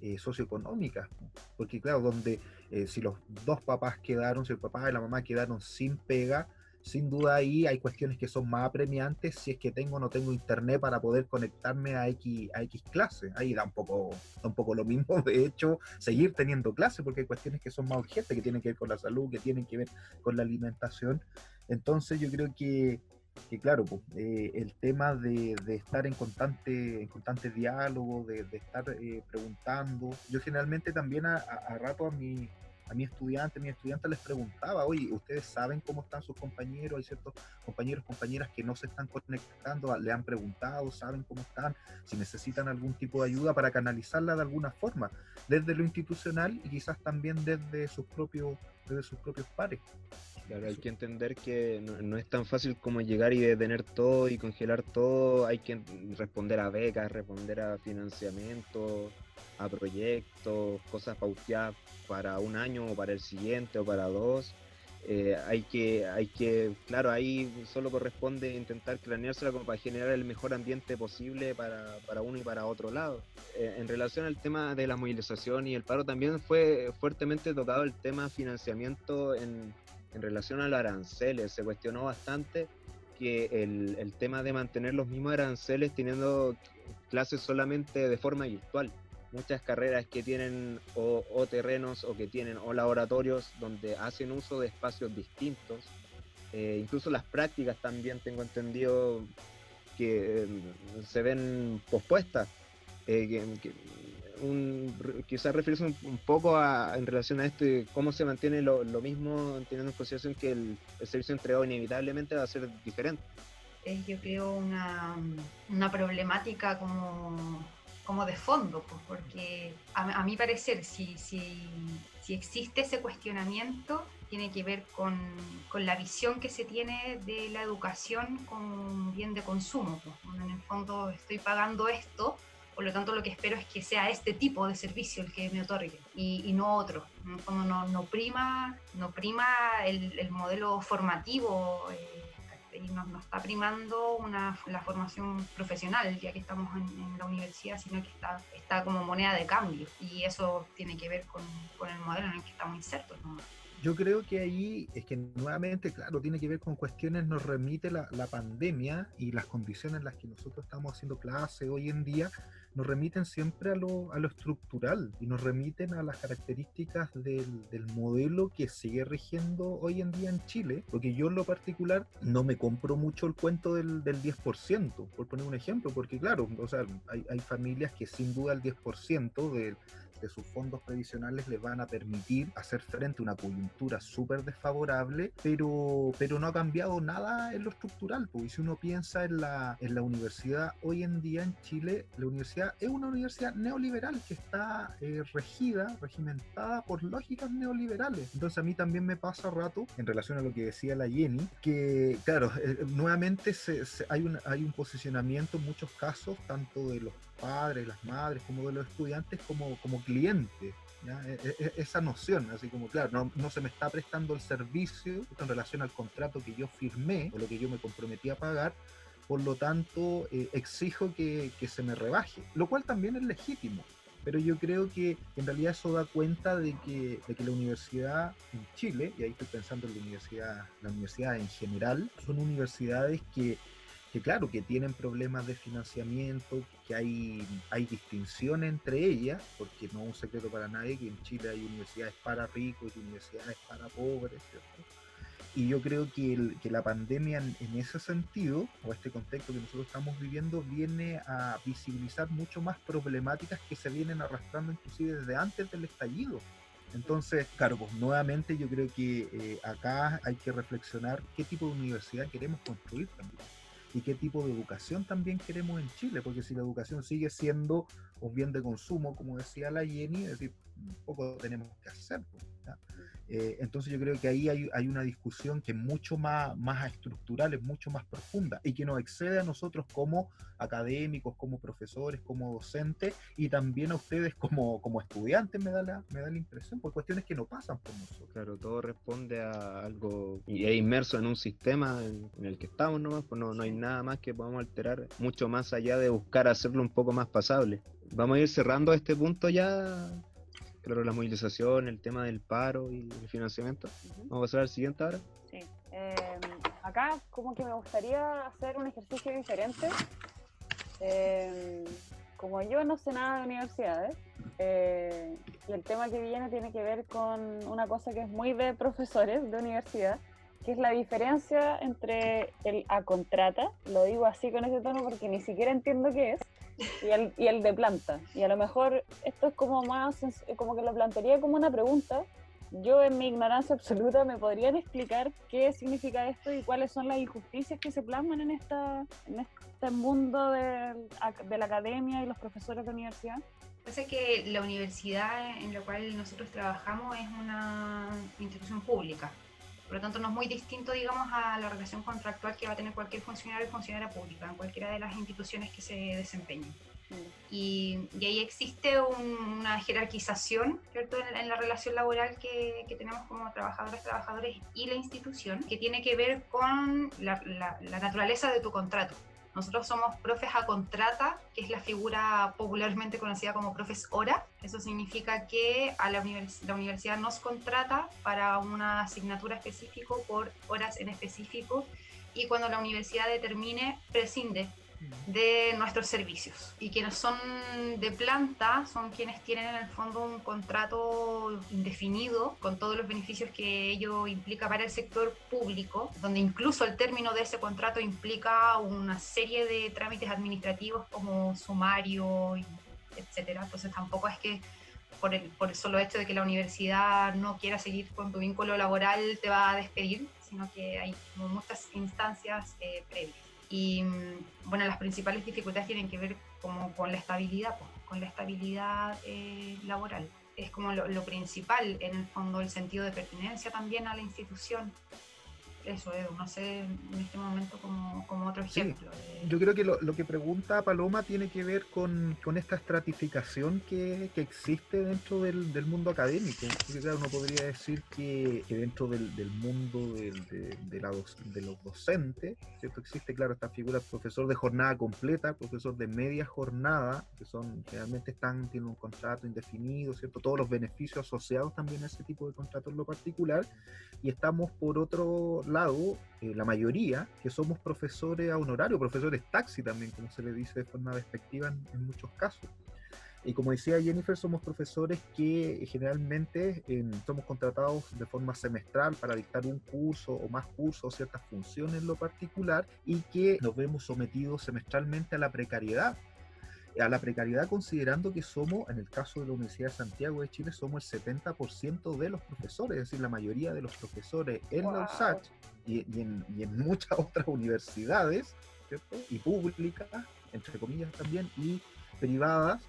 D: eh, socioeconómicas, porque claro, donde eh, si los dos papás quedaron, si el papá y la mamá quedaron sin pega, sin duda ahí hay cuestiones que son más apremiantes si es que tengo o no tengo internet para poder conectarme a X, a X clase. Ahí da un, poco, da un poco lo mismo, de hecho, seguir teniendo clase, porque hay cuestiones que son más urgentes, que tienen que ver con la salud, que tienen que ver con la alimentación. Entonces yo creo que que claro, pues, eh, el tema de, estar en constante, en constante diálogo, de, estar eh, preguntando, yo generalmente también a, rato a mi, a mi estudiante, a mi estudiante les preguntaba, oye, ¿ustedes saben cómo están sus compañeros? Hay ciertos compañeros, compañeras que no se están conectando, le han preguntado, saben cómo están, si necesitan algún tipo de ayuda para canalizarla de alguna forma, desde lo institucional y quizás también desde sus propios, desde sus propios pares.
B: Claro, hay que entender que no, es tan fácil como llegar y detener todo y congelar todo. Hay que responder a becas, responder a financiamiento, a proyectos, cosas pauteadas para un año o para el siguiente o para dos. Eh, hay que, hay que, claro, ahí solo corresponde intentar craneársela como para generar el mejor ambiente posible para, para uno y para otro lado. Eh, en relación al tema de la movilización y el paro, también fue fuertemente tocado el tema financiamiento en, en relación a los aranceles. Se cuestionó bastante que el, tema de mantener los mismos aranceles teniendo clases solamente de forma virtual. Muchas carreras que tienen o, terrenos o que tienen o laboratorios donde hacen uso de espacios distintos. Eh, incluso las prácticas también tengo entendido que eh, se ven pospuestas. Eh, quizás referirse un, poco a, en relación a esto y cómo se mantiene lo, mismo, teniendo en consideración que el, servicio entregado inevitablemente va a ser diferente.
C: Es, yo creo, una, una problemática como como de fondo, pues, porque a, mi parecer, si, si, si, existe ese cuestionamiento, tiene que ver con, con, la visión que se tiene de la educación como bien de consumo. Pues. En el fondo estoy pagando esto, por lo tanto lo que espero es que sea este tipo de servicio el que me otorgue y, y no otro. En fondo no, no prima, no prima el, el modelo formativo. Eh, y nos, está primando una, la formación profesional, ya que estamos en, la universidad, sino que está, está como moneda de cambio. Y eso tiene que ver con, con el modelo en el que estamos insertos.
D: Yo creo que ahí es que nuevamente, claro, tiene que ver con cuestiones, nos remite la, la pandemia y las condiciones en las que nosotros estamos haciendo clase hoy en día, nos remiten siempre a lo, a lo estructural y nos remiten a las características del, del, modelo que sigue rigiendo hoy en día en Chile, porque yo en lo particular no me compro mucho el cuento del, del 10%, por poner un ejemplo, porque claro, o sea, hay, hay familias que sin duda el 10% del sus fondos previsionales les van a permitir hacer frente a una coyuntura súper desfavorable, pero, pero no ha cambiado nada en lo estructural. Porque si uno piensa en la, en la universidad hoy en día en Chile, la universidad es una universidad neoliberal que está eh, regida, regimentada por lógicas neoliberales. Entonces a mí también me pasa rato, en relación a lo que decía la Jenny, que claro, eh, nuevamente se, hay, un, hay un posicionamiento en muchos casos, tanto de los padres, las madres, como de los estudiantes, como, como clientes. E, e, e, esa noción, así como, claro, no, no, se me está prestando el servicio en relación al contrato que yo firmé o lo que yo me comprometí a pagar, por lo tanto, eh, exijo que, que, se me rebaje, lo cual también es legítimo. Pero yo creo que en realidad eso da cuenta de que, de que la universidad en Chile, y ahí estoy pensando en la universidad, la universidad en general, son universidades que que claro, que tienen problemas de financiamiento, que hay, hay distinción entre ellas, porque no es un secreto para nadie que en Chile hay universidades para ricos y universidades para pobres, ¿cierto? Y yo creo que, que la pandemia en, en, ese sentido, o este contexto que nosotros estamos viviendo, viene a visibilizar mucho más problemáticas que se vienen arrastrando inclusive desde antes del estallido. Entonces, claro, pues nuevamente yo creo que eh, acá hay que reflexionar qué tipo de universidad queremos construir también y qué tipo de educación también queremos en Chile, porque si la educación sigue siendo un bien de consumo, como decía la Jenny, es decir, poco tenemos que hacer. Eh, entonces yo creo que ahí hay, hay, una discusión que es mucho más, más estructural, es mucho más profunda y que nos excede a nosotros como académicos, como profesores, como docentes y también a ustedes como, como estudiantes, me da, la, me da la impresión, por cuestiones que no pasan por nosotros.
B: Claro, todo responde a algo y es inmerso en un sistema en, el que estamos nomás, pues no, no hay nada más que podamos alterar, mucho más allá de buscar hacerlo un poco más pasable. Vamos a ir cerrando este punto ya, claro, la movilización, el tema del paro y el financiamiento. Vamos a pasar al siguiente ahora.
A: Sí. Eh, acá como que me gustaría hacer un ejercicio diferente. Eh, como yo no sé nada de universidades, eh, y el tema que viene tiene que ver con una cosa que es muy de profesores de universidad, que es la diferencia entre el a contrata, lo digo así con ese tono porque ni siquiera entiendo qué es, y el, y el de planta. Y a lo mejor esto es como más, como que lo plantearía como una pregunta. Yo en mi ignorancia absoluta me podrían explicar qué significa esto y cuáles son las injusticias que se plasman en, esta, en este mundo de, de la academia y los profesores de universidad.
C: Pasa que la universidad en la cual nosotros trabajamos es una institución pública. Por lo tanto, no es muy distinto, digamos, a la relación contractual que va a tener cualquier funcionario o funcionaria pública en cualquiera de las instituciones que se desempeñen. Mm. Y, y, ahí existe una jerarquización ¿cierto? En, la relación laboral que, que, tenemos como trabajadoras, trabajadores y la institución, que tiene que ver con la, la, la naturaleza de tu contrato. Nosotros somos profes a contrata, que es la figura popularmente conocida como profes hora. Eso significa que a la, la universidad nos contrata para una asignatura específica por horas en específico y cuando la universidad determine, prescinde de nuestros servicios. Y quienes son de planta son quienes tienen en el fondo un contrato indefinido con todos los beneficios que ello implica para el sector público, donde incluso el término de ese contrato implica una serie de trámites administrativos como sumario, etcétera. Entonces tampoco es que por el, por solo hecho de que la universidad no quiera seguir con tu vínculo laboral te va a despedir, sino que hay muchas instancias eh, previas. Y mm, bueno, las principales dificultades tienen que ver como con la estabilidad. Pues con la estabilidad eh, laboral. Es como lo, lo, principal, en el fondo, el sentido de pertenencia también a la institución eso, no sé en este momento como, como otro ejemplo.
D: Yo creo que lo, lo, que pregunta Paloma tiene que ver con, con esta estratificación que, que, existe dentro del, del mundo académico. Porque, claro, uno podría decir que, que dentro del, del mundo de, de, la de, los docentes, ¿cierto? Existe, claro, esta figura profesor de jornada completa, profesor de media jornada, que son generalmente están, tienen un contrato indefinido, ¿cierto? Todos los beneficios asociados también a ese tipo de contrato en lo particular. Y estamos por otro lado lado, eh, la mayoría, que somos profesores a honorario, profesores taxi también, como se le dice de forma despectiva en, muchos casos. Y como decía Jennifer, somos profesores que generalmente somos contratados de forma semestral para dictar un curso o más cursos ciertas funciones en lo particular y que nos vemos sometidos semestralmente a la precariedad a la precariedad considerando que somos, en el caso de la Universidad de Santiago de Chile, somos el 70% de los profesores, es decir, la mayoría de los profesores en la USACH y, en, y, en, muchas otras universidades, ¿cierto? Y públicas, entre comillas también, y privadas,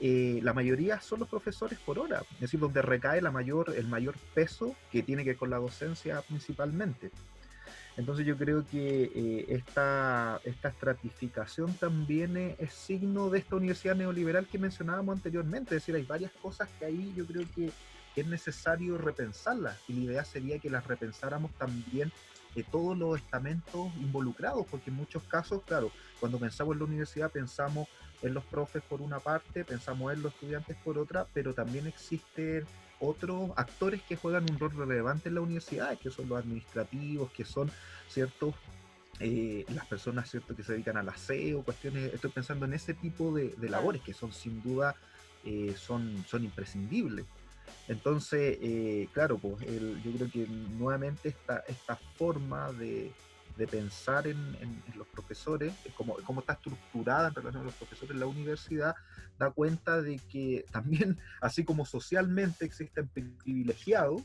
D: eh, la mayoría son los profesores por hora, es decir, donde recae la mayor, el mayor peso que tiene que ver con la docencia principalmente. Entonces yo creo que eh, esta, esta estratificación también es, signo de esta universidad neoliberal que mencionábamos anteriormente. Es decir, hay varias cosas que ahí yo creo que, es necesario repensarlas y la idea sería que las repensáramos también de todos los estamentos involucrados, porque en muchos casos, claro, cuando pensamos en la universidad pensamos en los profes por una parte, pensamos en los estudiantes por otra, pero también existen otros actores que juegan un rol relevante en la universidad, que son los administrativos, que son ciertos eh, las personas cierto que se dedican al aseo, cuestiones, estoy pensando en ese tipo de, labores que son sin duda eh, son, son imprescindibles. Entonces, eh, claro, pues yo creo que nuevamente esta, esta forma de, de pensar en, los profesores, cómo, cómo está estructurada en relación a los profesores en la universidad, da cuenta de que también, así como socialmente existen privilegiados,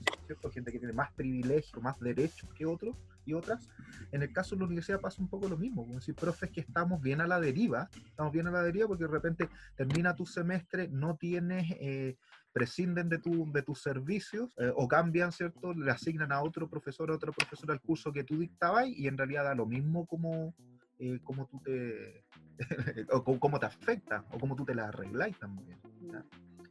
D: gente que tiene más privilegios, más derechos que otros y otras, en el caso de la universidad pasa un poco lo mismo, como decir, profes que estamos bien a la deriva, estamos bien a la deriva porque de repente termina tu semestre, no tienes... Eh, prescinden de, tu, de tus servicios eh, o cambian, ¿cierto? Le asignan a otro profesor, a otro profesor al curso que tú dictabas y en realidad da lo mismo como, eh, como tú te, o cómo te afecta o cómo tú te la arregláis también.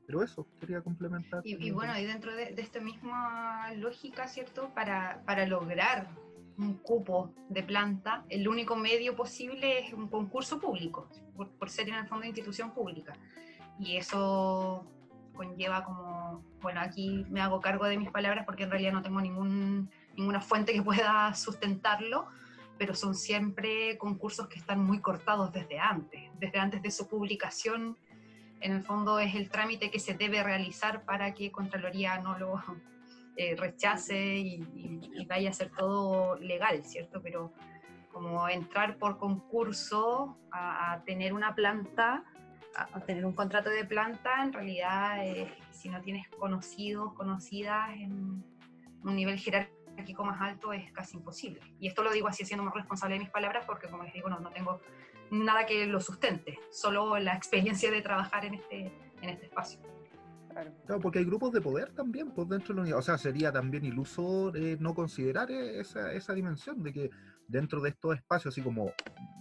D: Pero eso, quería complementar.
C: Y, bueno, y dentro de, esta misma lógica, ¿cierto? Para, para lograr un cupo de planta, el único medio posible es un concurso público, por, por ser en el fondo de institución pública. Y eso conlleva como, bueno, aquí me hago cargo de mis palabras porque en realidad no tengo ningún, ninguna fuente que pueda sustentarlo, pero son siempre concursos que están muy cortados desde antes, desde antes de su publicación. En el fondo es el trámite que se debe realizar para que Contraloría no lo eh, rechace y, vaya a ser todo legal, ¿cierto? Pero como entrar por concurso a, a tener una planta a, tener un contrato de planta, en realidad, eh, si no tienes conocidos, conocidas en un nivel jerárquico más alto, es casi imposible. Y esto lo digo así siendo más responsable de mis palabras, porque como les digo, no, no tengo nada que lo sustente, solo la experiencia de trabajar en este, en este espacio.
D: Claro. porque hay grupos de poder también por pues, dentro de la unidad. O sea, sería también iluso eh, no considerar eh, esa, esa, dimensión de que dentro de estos espacios, así como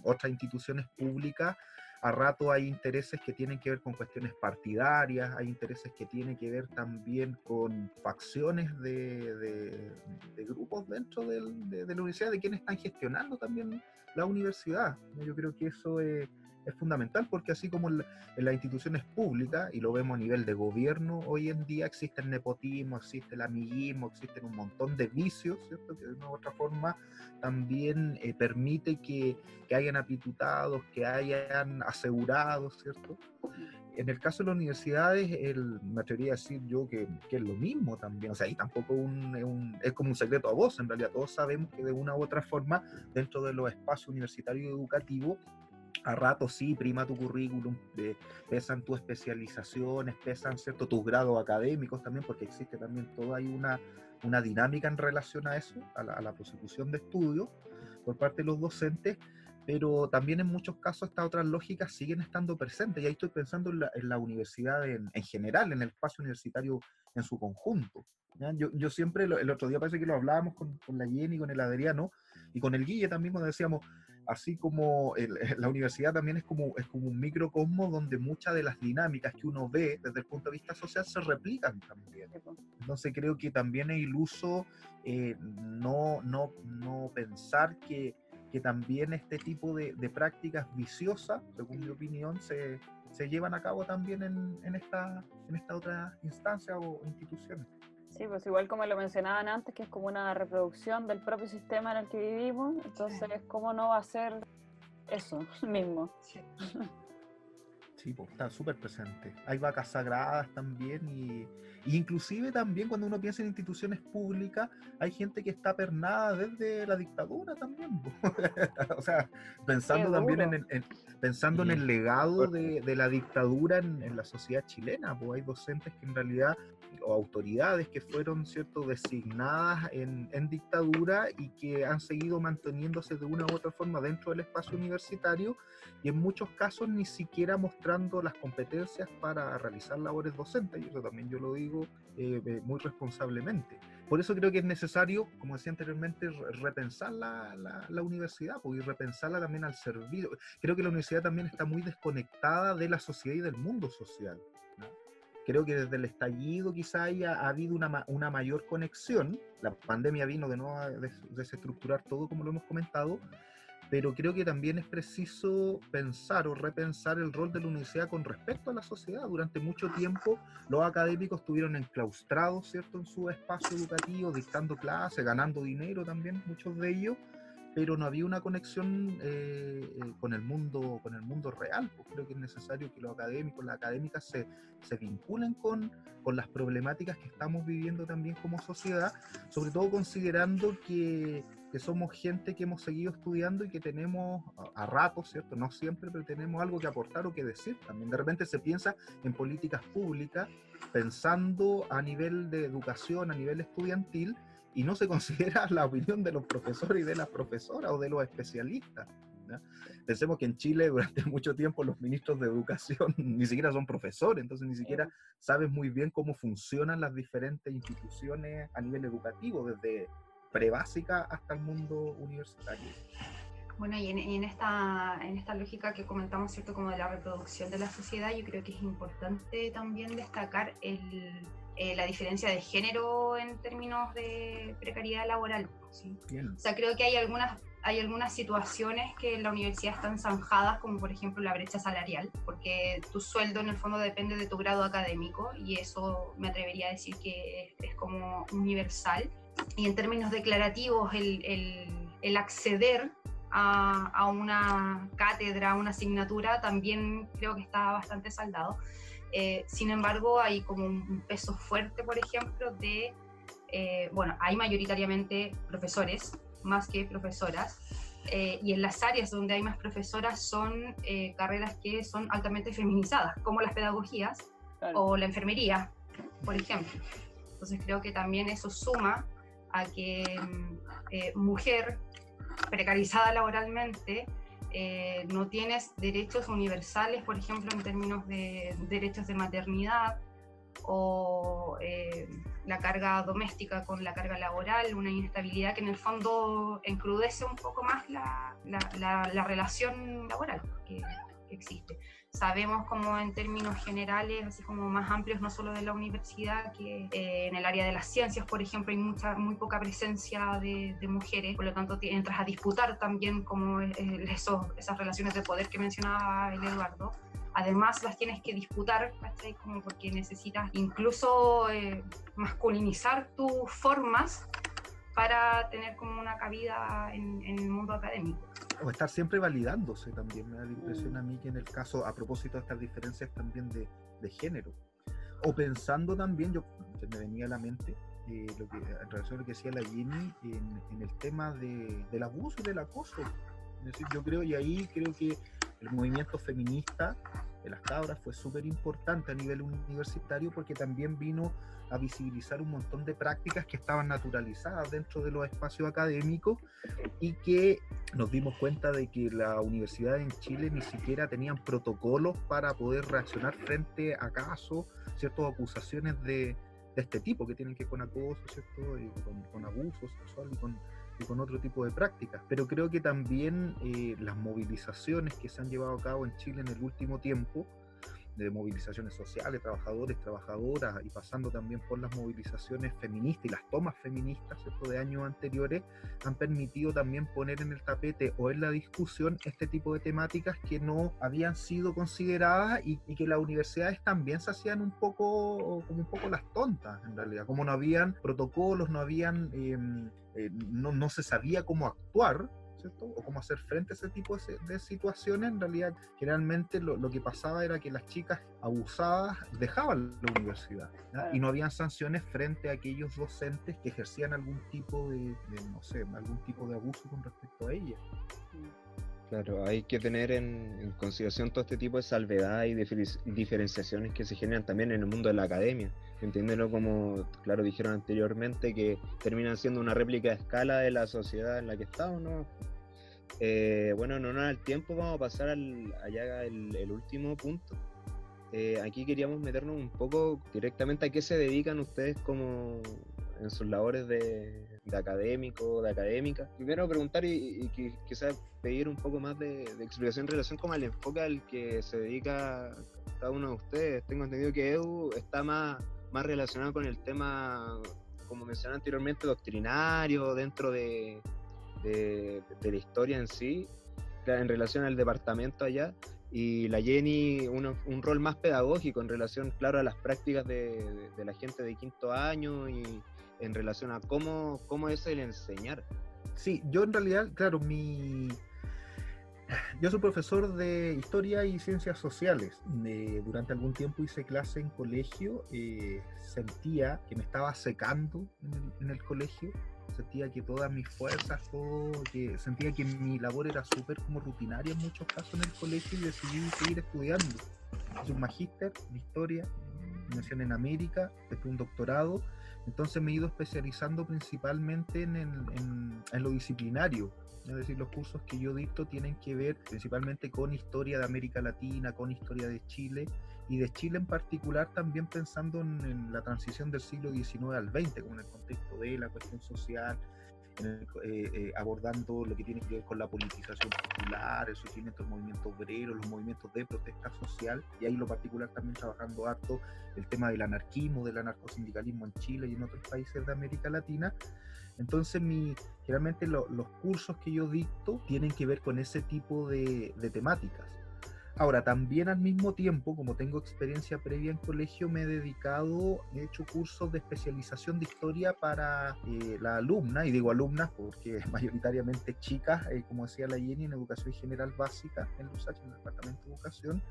D: otras instituciones públicas, a rato hay intereses que tienen que ver con cuestiones partidarias, hay intereses que tienen que ver también con facciones de, de, grupos dentro de, la universidad, de quienes están gestionando también la universidad. Yo creo que eso es es fundamental porque así como en, las instituciones públicas, y lo vemos a nivel de gobierno, hoy en día existe el nepotismo, existe el amiguismo, existen un montón de vicios, ¿cierto? Que de una u otra forma también eh, permite que, que, hayan apitutados, que hayan asegurados, ¿cierto? En el caso de las universidades, el, me atrevería a decir yo que, que, es lo mismo también, o sea, ahí tampoco un, un, es como un secreto a voz, en realidad todos sabemos que de una u otra forma, dentro de los espacios universitarios y educativos, a rato sí, prima tu currículum, pesan tus especializaciones, pesan ¿cierto? tus grados académicos también, porque existe también toda hay una, una dinámica en relación a eso, a la, a prosecución de estudios por parte de los docentes, pero también en muchos casos estas otras lógicas siguen estando presentes. Y ahí estoy pensando en la, universidad en, general, en el espacio universitario en su conjunto. Yo, yo, siempre, el otro día parece que lo hablábamos con, con la Jenny, con el Adriano y con el Guille también, cuando decíamos, así como la universidad también es como, es como un microcosmo donde muchas de las dinámicas que uno ve desde el punto de vista social se replican también. Entonces creo que también es iluso eh, no, no, no pensar que, que también este tipo de, de, prácticas viciosas, según mi opinión, se, se llevan a cabo también en, en, esta, en esta otra instancia o instituciones.
A: Sí, pues igual como lo mencionaban antes, que es como una reproducción del propio sistema en el que vivimos, entonces, ¿cómo no va a ser eso mismo?
D: Sí. Sí, pues, está súper presente. Hay vacas sagradas también y, inclusive también cuando uno piensa en instituciones públicas, hay gente que está pernada desde la dictadura también. o sea, pensando también en el, pensando en el legado de, de la dictadura en, en, la sociedad chilena, pues hay docentes que en realidad o autoridades que fueron cierto designadas en, en, dictadura y que han seguido manteniéndose de una u otra forma dentro del espacio universitario y en muchos casos ni siquiera mostrando las competencias para realizar labores docentes y eso también yo lo digo eh, eh, muy responsablemente. Por eso creo que es necesario, como decía anteriormente, repensar la, la, la universidad pues, y repensarla también al servicio. Creo que la universidad también está muy desconectada de la sociedad y del mundo social. Creo que desde el estallido quizá haya ha habido una, una, mayor conexión. La pandemia vino de nuevo a desestructurar todo, como lo hemos comentado, pero creo que también es preciso pensar o repensar el rol de la universidad con respecto a la sociedad. Durante mucho tiempo los académicos estuvieron enclaustrados, ¿cierto?, en su espacio educativo, dictando clases, ganando dinero también, muchos de ellos, pero no había una conexión eh, eh, con, el mundo, con el mundo real. Pues creo que es necesario que los académicos, las académicas se, se vinculen con, con las problemáticas que estamos viviendo también como sociedad, sobre todo considerando que, que somos gente que hemos seguido estudiando y que tenemos a, a ratos, ¿cierto? No siempre, pero tenemos algo que aportar o que decir también. De repente se piensa en políticas públicas pensando a nivel de educación, a nivel estudiantil, y no se considera la opinión de los profesores y de las profesoras o de los especialistas. Pensemos que en Chile durante mucho tiempo los ministros de educación ni siquiera son profesores, entonces ni siquiera saben muy bien cómo funcionan las diferentes instituciones a nivel educativo, desde prebásica hasta el mundo universitario.
C: Bueno, y en, y en, esta, en esta lógica que comentamos, ¿cierto? Como de la reproducción de la sociedad, yo creo que es importante también destacar el, eh, la diferencia de género en términos de precariedad laboral. ¿sí? O sea, creo que hay algunas, hay algunas situaciones que en la universidad están zanjadas, como por ejemplo la brecha salarial, porque tu sueldo en el fondo depende de tu grado académico y eso me atrevería a decir que es, es como universal. Y en términos declarativos, el, el, el acceder a, a, una cátedra, a una asignatura, también creo que está bastante saldado. Eh, sin embargo, hay como un peso fuerte, por ejemplo, de, eh, bueno, hay mayoritariamente profesores más que profesoras, eh, y en las áreas donde hay más profesoras son eh, carreras que son altamente feminizadas, como las pedagogías claro. o la enfermería, por ejemplo. Entonces creo que también eso suma a que mm, mujer precarizada laboralmente eh, no tienes derechos universales, por ejemplo, en términos de derechos de maternidad o eh, la carga doméstica con la carga laboral, una inestabilidad que en el fondo encrudece un poco más la, la, la, la relación laboral que existe sabemos como en términos generales, así como más amplios, no solo de la universidad, que eh, en el área de las ciencias, por ejemplo, hay mucha, muy poca presencia de, de mujeres, por lo tanto entras a disputar también como eh, esas relaciones de poder que mencionaba el Eduardo. Además las tienes que disputar, ¿cachai? Como porque necesitas incluso eh, masculinizar tus formas para tener como una cabida en, en, el mundo académico.
D: O estar siempre validándose también, me da la impresión a mí que en el caso, a propósito de estas diferencias también de, de género, o pensando también, yo me venía a la mente, eh, lo que, en relación a lo que decía la Jenny, en, en el tema de, del abuso y del acoso. Es decir, yo creo, y ahí creo que el movimiento feminista de las cabras fue súper importante a nivel universitario porque también vino a visibilizar un montón de prácticas que estaban naturalizadas dentro de los espacios académicos y que nos dimos cuenta de que la universidad en Chile ni siquiera tenían protocolos para poder reaccionar frente a casos, ciertas acusaciones de, de este tipo que tienen que ver con acoso, con, abuso sexual y con, con otro tipo de prácticas. Pero creo que también eh, las movilizaciones que se han llevado a cabo en Chile en el último tiempo de movilizaciones sociales, trabajadores, trabajadoras, y pasando también por las movilizaciones feministas y las tomas feministas ¿cierto? de años anteriores, han permitido también poner en el tapete o en la discusión este tipo de temáticas que no habían sido consideradas y, y que las universidades también se hacían un poco como un poco las tontas en realidad, como no habían protocolos, no habían... Eh, eh, no, no se sabía cómo actuar o cómo hacer frente a ese tipo de, situaciones, en realidad generalmente lo, lo, que pasaba era que las chicas abusadas dejaban la universidad y no habían sanciones frente a aquellos docentes que ejercían algún tipo de, de no sé, algún tipo de abuso con respecto a ellas.
B: Claro, hay que tener en, consideración todo este tipo de salvedad y diferenciaciones que se generan también en el mundo de la academia. Entenderlo como, claro, dijeron anteriormente, que terminan siendo una réplica a escala de la sociedad en la que estamos, ¿no? Eh, bueno, no nada el tiempo, vamos a pasar al, allá el, el último punto. Eh, aquí queríamos meternos un poco directamente a qué se dedican ustedes como en sus labores de, de académico, de académica. Primero preguntar y, y quizás pedir un poco más de, de, explicación en relación con el enfoque al que se dedica cada uno de ustedes. Tengo entendido que Edu está más, más relacionado con el tema, como mencioné anteriormente, doctrinario, dentro de, de, de la historia en sí, en relación al departamento allá, y la Jenny un, un, rol más pedagógico en relación, claro, a las prácticas de, de, de, la gente de quinto año y en relación a cómo, cómo es el enseñar.
D: Sí, yo en realidad, claro, mi... Yo soy profesor de historia y ciencias sociales. Eh, durante algún tiempo hice clase en colegio. Eh, sentía que me estaba secando en el, en colegio sentía que todas mis fuerzas, todo, que sentía que mi labor era súper como rutinaria en muchos casos en el colegio y decidí seguir estudiando. Hice un magíster de historia, nación en América, después un doctorado, entonces me he ido especializando principalmente en, en, en, lo disciplinario. Es decir, los cursos que yo dicto tienen que ver principalmente con historia de América Latina, con historia de Chile y de Chile en particular también pensando en, en la transición del siglo XIX al XX, como en el contexto de la cuestión social, eh, eh, abordando lo que tiene que ver con la politización popular, el surgimiento del movimiento obrero, los movimientos de protesta social, y ahí lo particular también trabajando harto el tema del anarquismo, del anarcosindicalismo en Chile y en otros países de América Latina. Entonces, mi, generalmente lo, los cursos que yo dicto tienen que ver con ese tipo de, de temáticas. Ahora, también al mismo tiempo, como tengo experiencia previa en colegio, me he dedicado, he hecho cursos de especialización de historia para eh, la alumna, y digo alumnas porque mayoritariamente chicas, eh, como decía la Jenny, en educación general básica en LUSACH, en el Departamento de Educación,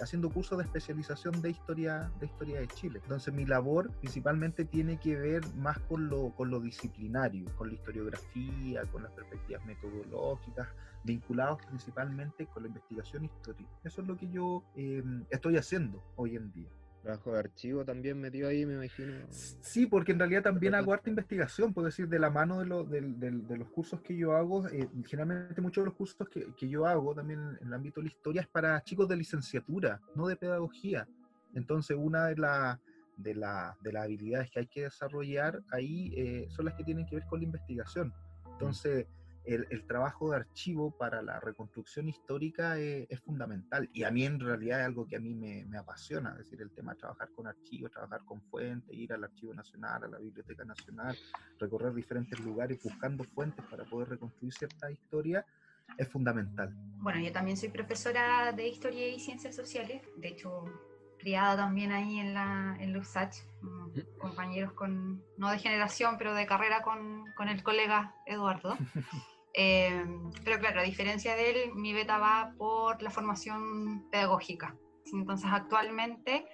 D: haciendo cursos de especialización de historia, de historia de Chile. Entonces mi labor principalmente tiene que ver más con lo, con lo disciplinario, con la historiografía, con las perspectivas metodológicas, vinculados principalmente con la investigación histórica. Eso es lo que yo eh, estoy haciendo hoy en día.
B: Trabajo de archivo también metido ahí, me imagino.
D: Sí, porque en realidad también hago harta investigación, puedo decir, de la mano de, lo, de, de, de los cursos que yo hago. Eh, generalmente muchos de los cursos que, que, yo hago también en el ámbito de la historia es para chicos de licenciatura, no de pedagogía. Entonces, una de, la, de, la, de las habilidades que hay que desarrollar ahí eh, son las que tienen que ver con la investigación. Entonces... Mm el, el, trabajo de archivo para la reconstrucción histórica es, es, fundamental y a mí en realidad es algo que a mí me, me, apasiona, es decir, el tema de trabajar con archivos, trabajar con fuentes, ir al Archivo Nacional, a la Biblioteca Nacional, recorrer diferentes lugares buscando fuentes para poder reconstruir cierta historia es fundamental.
C: Bueno, yo también soy profesora de Historia y Ciencias Sociales, de hecho criada también ahí en la en USACH, compañeros con, no de generación, pero de carrera con, con el colega Eduardo. Eh, pero claro, a diferencia de él, mi beta va por la formación pedagógica. Entonces, actualmente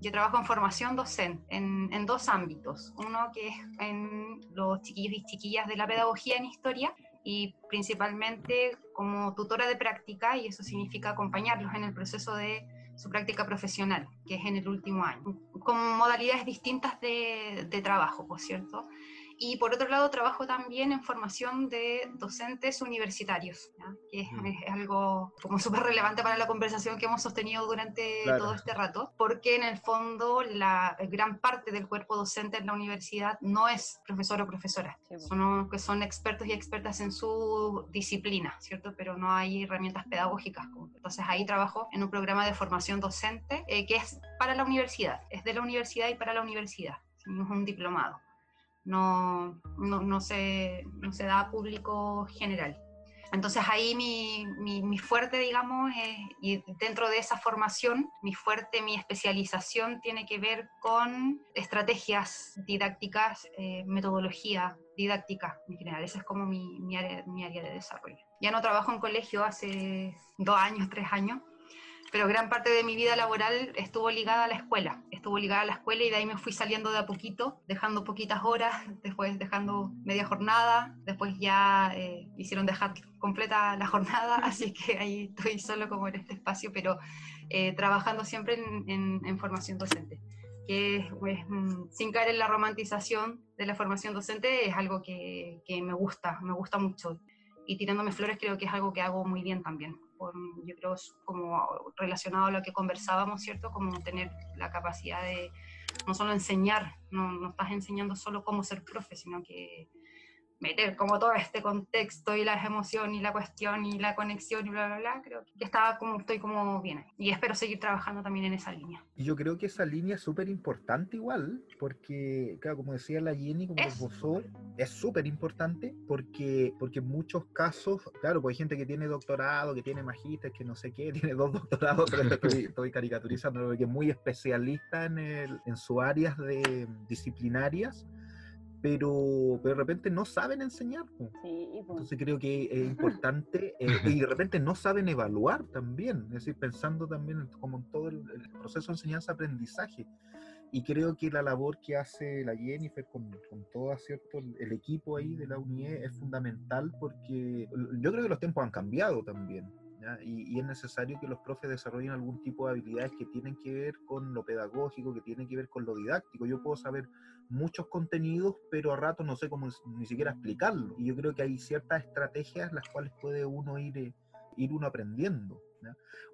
C: yo trabajo en formación docente en, en, dos ámbitos. Uno que es en los chiquillos y chiquillas de la pedagogía en historia y principalmente como tutora de práctica, y eso significa acompañarlos en el proceso de su práctica profesional, que es en el último año, con modalidades distintas de, trabajo, por cierto. Y por otro lado, trabajo también en formación de docentes universitarios, que es, algo como súper relevante para la conversación que hemos sostenido durante todo este rato, porque en el fondo la gran parte del cuerpo docente en la universidad no es profesor o profesora, son, que son expertos y expertas en su disciplina, ¿cierto? Pero no hay herramientas pedagógicas. Entonces ahí trabajo en un programa de formación docente eh, que es para la universidad, es de la universidad y para la universidad, es un diplomado no, no, no, se, no se da a público general. Entonces ahí mi, mi, fuerte, digamos, y dentro de esa formación, mi fuerte, mi especialización tiene que ver con estrategias didácticas, eh, metodología didáctica en general. Esa es como mi, mi, área, mi área de desarrollo. Ya no trabajo en colegio hace dos años, tres años, pero gran parte de mi vida laboral estuvo ligada a la escuela, estuvo ligada a la escuela y de ahí me fui saliendo de a poquito, dejando poquitas horas, después dejando media jornada, después ya eh, hicieron dejar completa la jornada, así que ahí estoy solo como en este espacio, pero eh, trabajando siempre en, en, formación docente, que pues, sin caer en la romantización de la formación docente es algo que, que me gusta, me gusta mucho. Y tirándome flores creo que es algo que hago muy bien también yo creo, como relacionado a lo que conversábamos, ¿cierto? Como tener la capacidad de no solo enseñar, no, no estás enseñando solo cómo ser profe, sino que meter como todo este contexto y las emociones y la cuestión y la conexión y bla, bla, bla, creo que estaba como, estoy como bien. Y espero seguir trabajando también en esa línea.
D: Y yo creo que esa línea es súper importante igual, porque, claro, como decía la Jenny, como profesor, es súper importante porque, porque en muchos casos, claro, pues hay gente que tiene doctorado, que tiene magíster, que no sé qué, tiene dos doctorados, pero estoy, estoy caricaturizando, que es muy especialista en, el, en sus áreas de, disciplinarias pero, pero de repente no saben enseñar. Entonces creo que es importante, eh, y de repente no saben evaluar también, es decir, pensando también como en todo el, proceso de enseñanza-aprendizaje. Y creo que la labor que hace la Jennifer con, con todo ¿cierto? el equipo ahí de la UNIE es fundamental porque yo creo que los tiempos han cambiado también. Y, y, es necesario que los profes desarrollen algún tipo de habilidades que tienen que ver con lo pedagógico, que tienen que ver con lo didáctico. Yo puedo saber muchos contenidos, pero a rato no sé cómo ni siquiera explicarlo. Y yo creo que hay ciertas estrategias las cuales puede uno ir, eh, ir uno aprendiendo.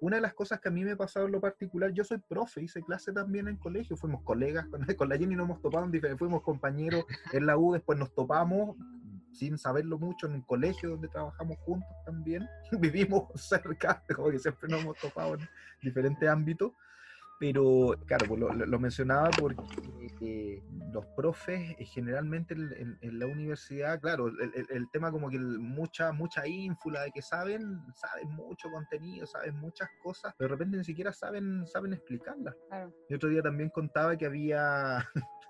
D: Una de las cosas que a mí me ha pasado en lo particular, yo soy profe, hice clase también en colegio, fuimos colegas, con, con la Jenny nos hemos topado, fuimos compañeros en la U, después nos topamos sin saberlo mucho en un colegio donde trabajamos juntos también, vivimos cerca, como que siempre nos hemos topado en diferentes ámbitos, pero claro, pues, lo, mencionaba porque eh, los profes eh, generalmente en, la universidad, claro, el, tema como que mucha mucha ínfula de que saben, saben mucho contenido, saben muchas cosas, pero de repente ni siquiera saben saben explicarlas. Y otro día también contaba que había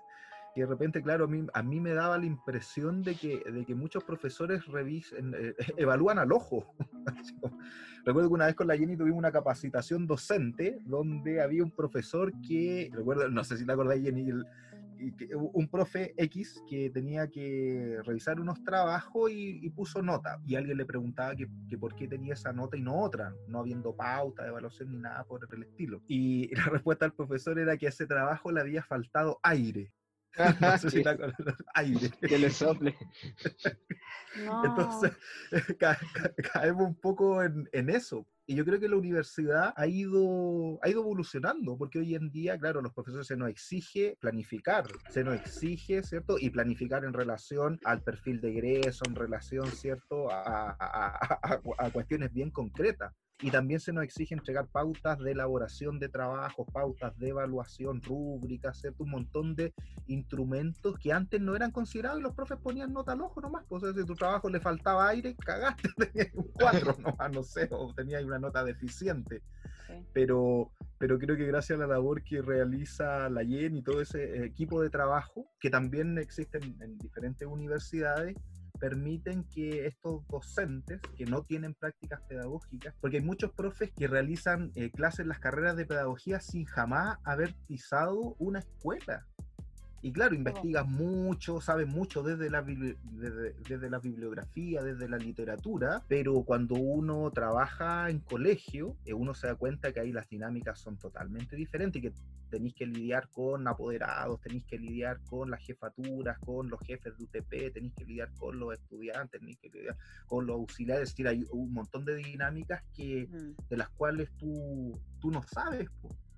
D: y de repente, claro, a mí, a mí, me daba la impresión de que, de que muchos profesores revisen, eh, evalúan al ojo. recuerdo que una vez con la Jenny tuvimos una capacitación docente donde había un profesor que, recuerdo, no sé si te acordáis, Jenny, un profe X que tenía que revisar unos trabajos y, puso nota. Y alguien le preguntaba que, que, por qué tenía esa nota y no otra, no habiendo pauta de evaluación ni nada por el estilo. Y la respuesta del profesor era que a ese trabajo le había faltado aire. no sé si la aire.
B: Que le sople.
D: Entonces, caemos un poco en, en, eso. Y yo creo que la universidad ha ido, ha ido evolucionando, porque hoy en día, claro, los profesores se nos exige planificar, se nos exige, ¿cierto? Y planificar en relación al perfil de egreso, en relación, ¿cierto? a, a, a cuestiones bien concretas y también se nos exige entregar pautas de elaboración de trabajos, pautas de evaluación, rúbricas, ¿cierto? Un montón de instrumentos que antes no eran considerados y los profes ponían nota al ojo nomás. Pues si tu trabajo le faltaba aire, cagaste, tenías un 4 nomás, no sé, o tenías una nota deficiente. Pero, pero creo que gracias a la labor que realiza la YEN y todo ese equipo de trabajo, que también existen en diferentes universidades, permiten que estos docentes que no tienen prácticas pedagógicas, porque hay muchos profes que realizan eh, clases en las carreras de pedagogía sin jamás haber pisado una escuela. Y claro, investigas mucho, sabes mucho desde la, desde, la bibliografía, desde la literatura, pero cuando uno trabaja en colegio, eh, uno se da cuenta que ahí las dinámicas son totalmente diferentes y que tenéis que lidiar con apoderados, tenéis que lidiar con las jefaturas, con los jefes de UTP, tenéis que lidiar con los estudiantes, tenéis que lidiar con los auxiliares, es decir, hay un montón de dinámicas que, mm. de las cuales tú, tú no sabes.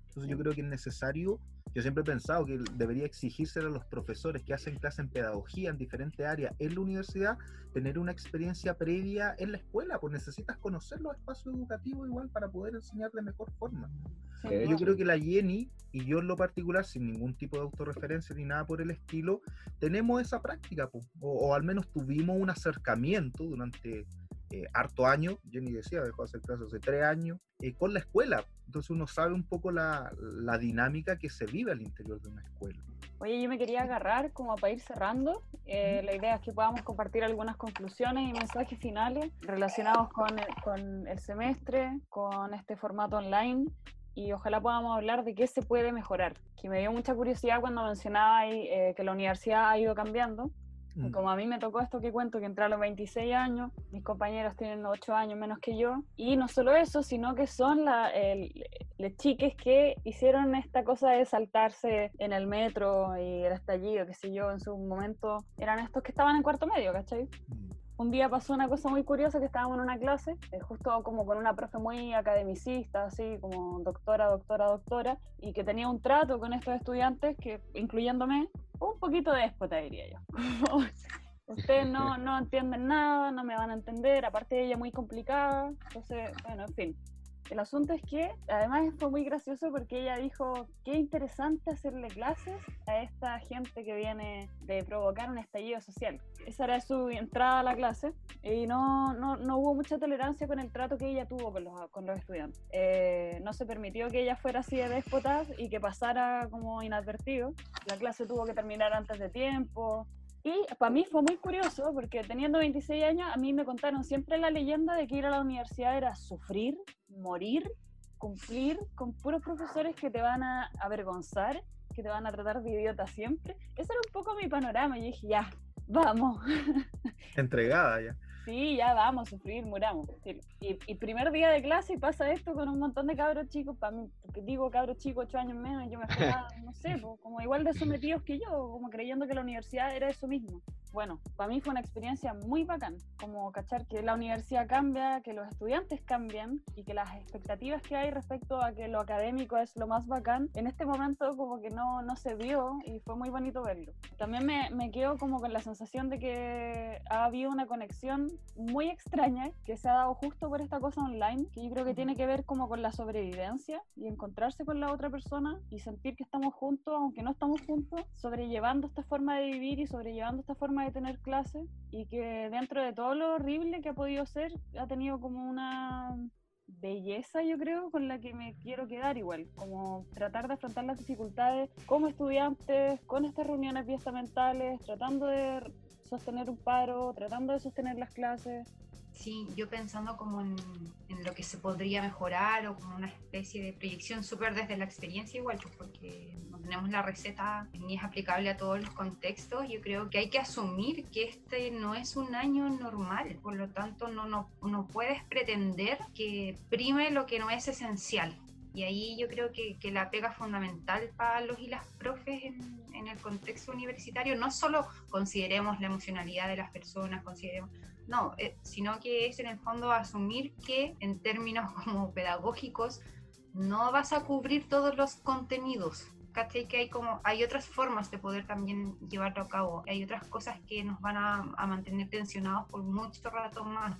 D: Entonces yo creo que es necesario yo siempre he pensado que debería exigirse a los profesores que hacen clase en pedagogía en diferentes áreas en la universidad tener una experiencia previa en la escuela, pues necesitas conocer los espacios educativos igual para poder enseñar de mejor forma. yo creo que la Jenny y yo en lo particular, sin ningún tipo de autorreferencia ni nada por el estilo, tenemos esa práctica, pues, o, o al menos tuvimos un acercamiento durante eh, harto año, Jenny decía, dejó de hacer clases hace tres años, eh, con la escuela. Entonces uno sabe un poco la, la, dinámica que se vive al interior de una escuela.
A: Oye, yo me quería agarrar como para ir cerrando. Eh, la idea es que podamos compartir algunas conclusiones y mensajes finales relacionados con el, con el semestre, con este formato online y ojalá podamos hablar de qué se puede mejorar. Que me dio mucha curiosidad cuando mencionaba que la universidad ha ido cambiando Mm. como a mí me tocó esto que cuento, que entré a los 26 años, mis compañeros tienen 8 años menos que yo, y no solo eso, sino que son las chiques que hicieron esta cosa de saltarse en el metro y el estallido, qué sé yo, en su momento, eran estos que estaban en cuarto medio, ¿cachai? Mm. Un día pasó una cosa muy curiosa que estábamos en una clase, eh, justo como con una profe muy academicista, así como doctora, doctora, doctora, y que tenía un trato con estos estudiantes que, incluyéndome, un poquito déspota, diría yo. Ustedes no, no entienden nada, no me van a entender, aparte de ella muy complicada, entonces, bueno, en fin. El asunto es que además fue muy gracioso porque ella dijo, qué interesante hacerle clases a esta gente que viene de provocar un estallido social. Esa era su entrada a la clase y no, no, no hubo mucha tolerancia con el trato que ella tuvo con los, con los estudiantes. Eh, no se permitió que ella fuera así de déspota y que pasara como inadvertido. La clase tuvo que terminar antes de tiempo, y para mí fue muy curioso porque teniendo 26 años a mí me contaron siempre la leyenda de que ir a la universidad era sufrir, morir, cumplir con puros profesores que te van a avergonzar, que te van a tratar de idiota siempre. Ese era un poco mi panorama y dije, ya, vamos.
D: Entregada ya
A: sí, ya vamos a sufrir, muramos. Y, primer día de clase y pasa esto con un montón de cabros chicos, para mí, digo cabros chicos, ocho años menos, yo me esperaba, no sé, como igual de sometidos que yo, como creyendo que la universidad era eso mismo bueno, para mí fue una experiencia muy bacán, como cachar que la universidad cambia, que los estudiantes cambian y que las expectativas que hay respecto a que lo académico es lo más bacán, en este momento como que no, no se vio y fue muy bonito verlo. También me, me quedo como con la sensación de que ha habido una conexión muy extraña que se ha dado justo por esta cosa online, que yo creo que tiene que ver como con la sobrevivencia y encontrarse con la otra persona y sentir que estamos juntos, aunque no estamos juntos, sobrellevando esta forma de vivir y sobrellevando esta forma de tener clases y que dentro de todo lo horrible que ha podido ser, ha tenido como una belleza, yo creo, con la que me quiero quedar igual, como tratar de afrontar las dificultades como estudiantes, con estas reuniones mentales tratando de sostener un paro, tratando de sostener las clases,
C: Sí, yo pensando como en, lo que se podría mejorar o como una especie de proyección súper desde la experiencia igual, pues, porque no tenemos la receta ni es aplicable a todos los contextos. Yo creo que hay que asumir que este no es un año normal, por lo tanto no, no, no puedes pretender que prime lo que no es esencial. Y ahí yo creo que, que, la pega fundamental para los y las profes en, en, el contexto universitario, no solo consideremos la emocionalidad de las personas, consideremos, no, eh, sino que es en el fondo asumir que en términos como pedagógicos no vas a cubrir todos los contenidos. ¿Cachai? Que hay como, hay otras formas de poder también llevarlo a cabo. Hay otras cosas que nos van a, a mantener tensionados por mucho rato más.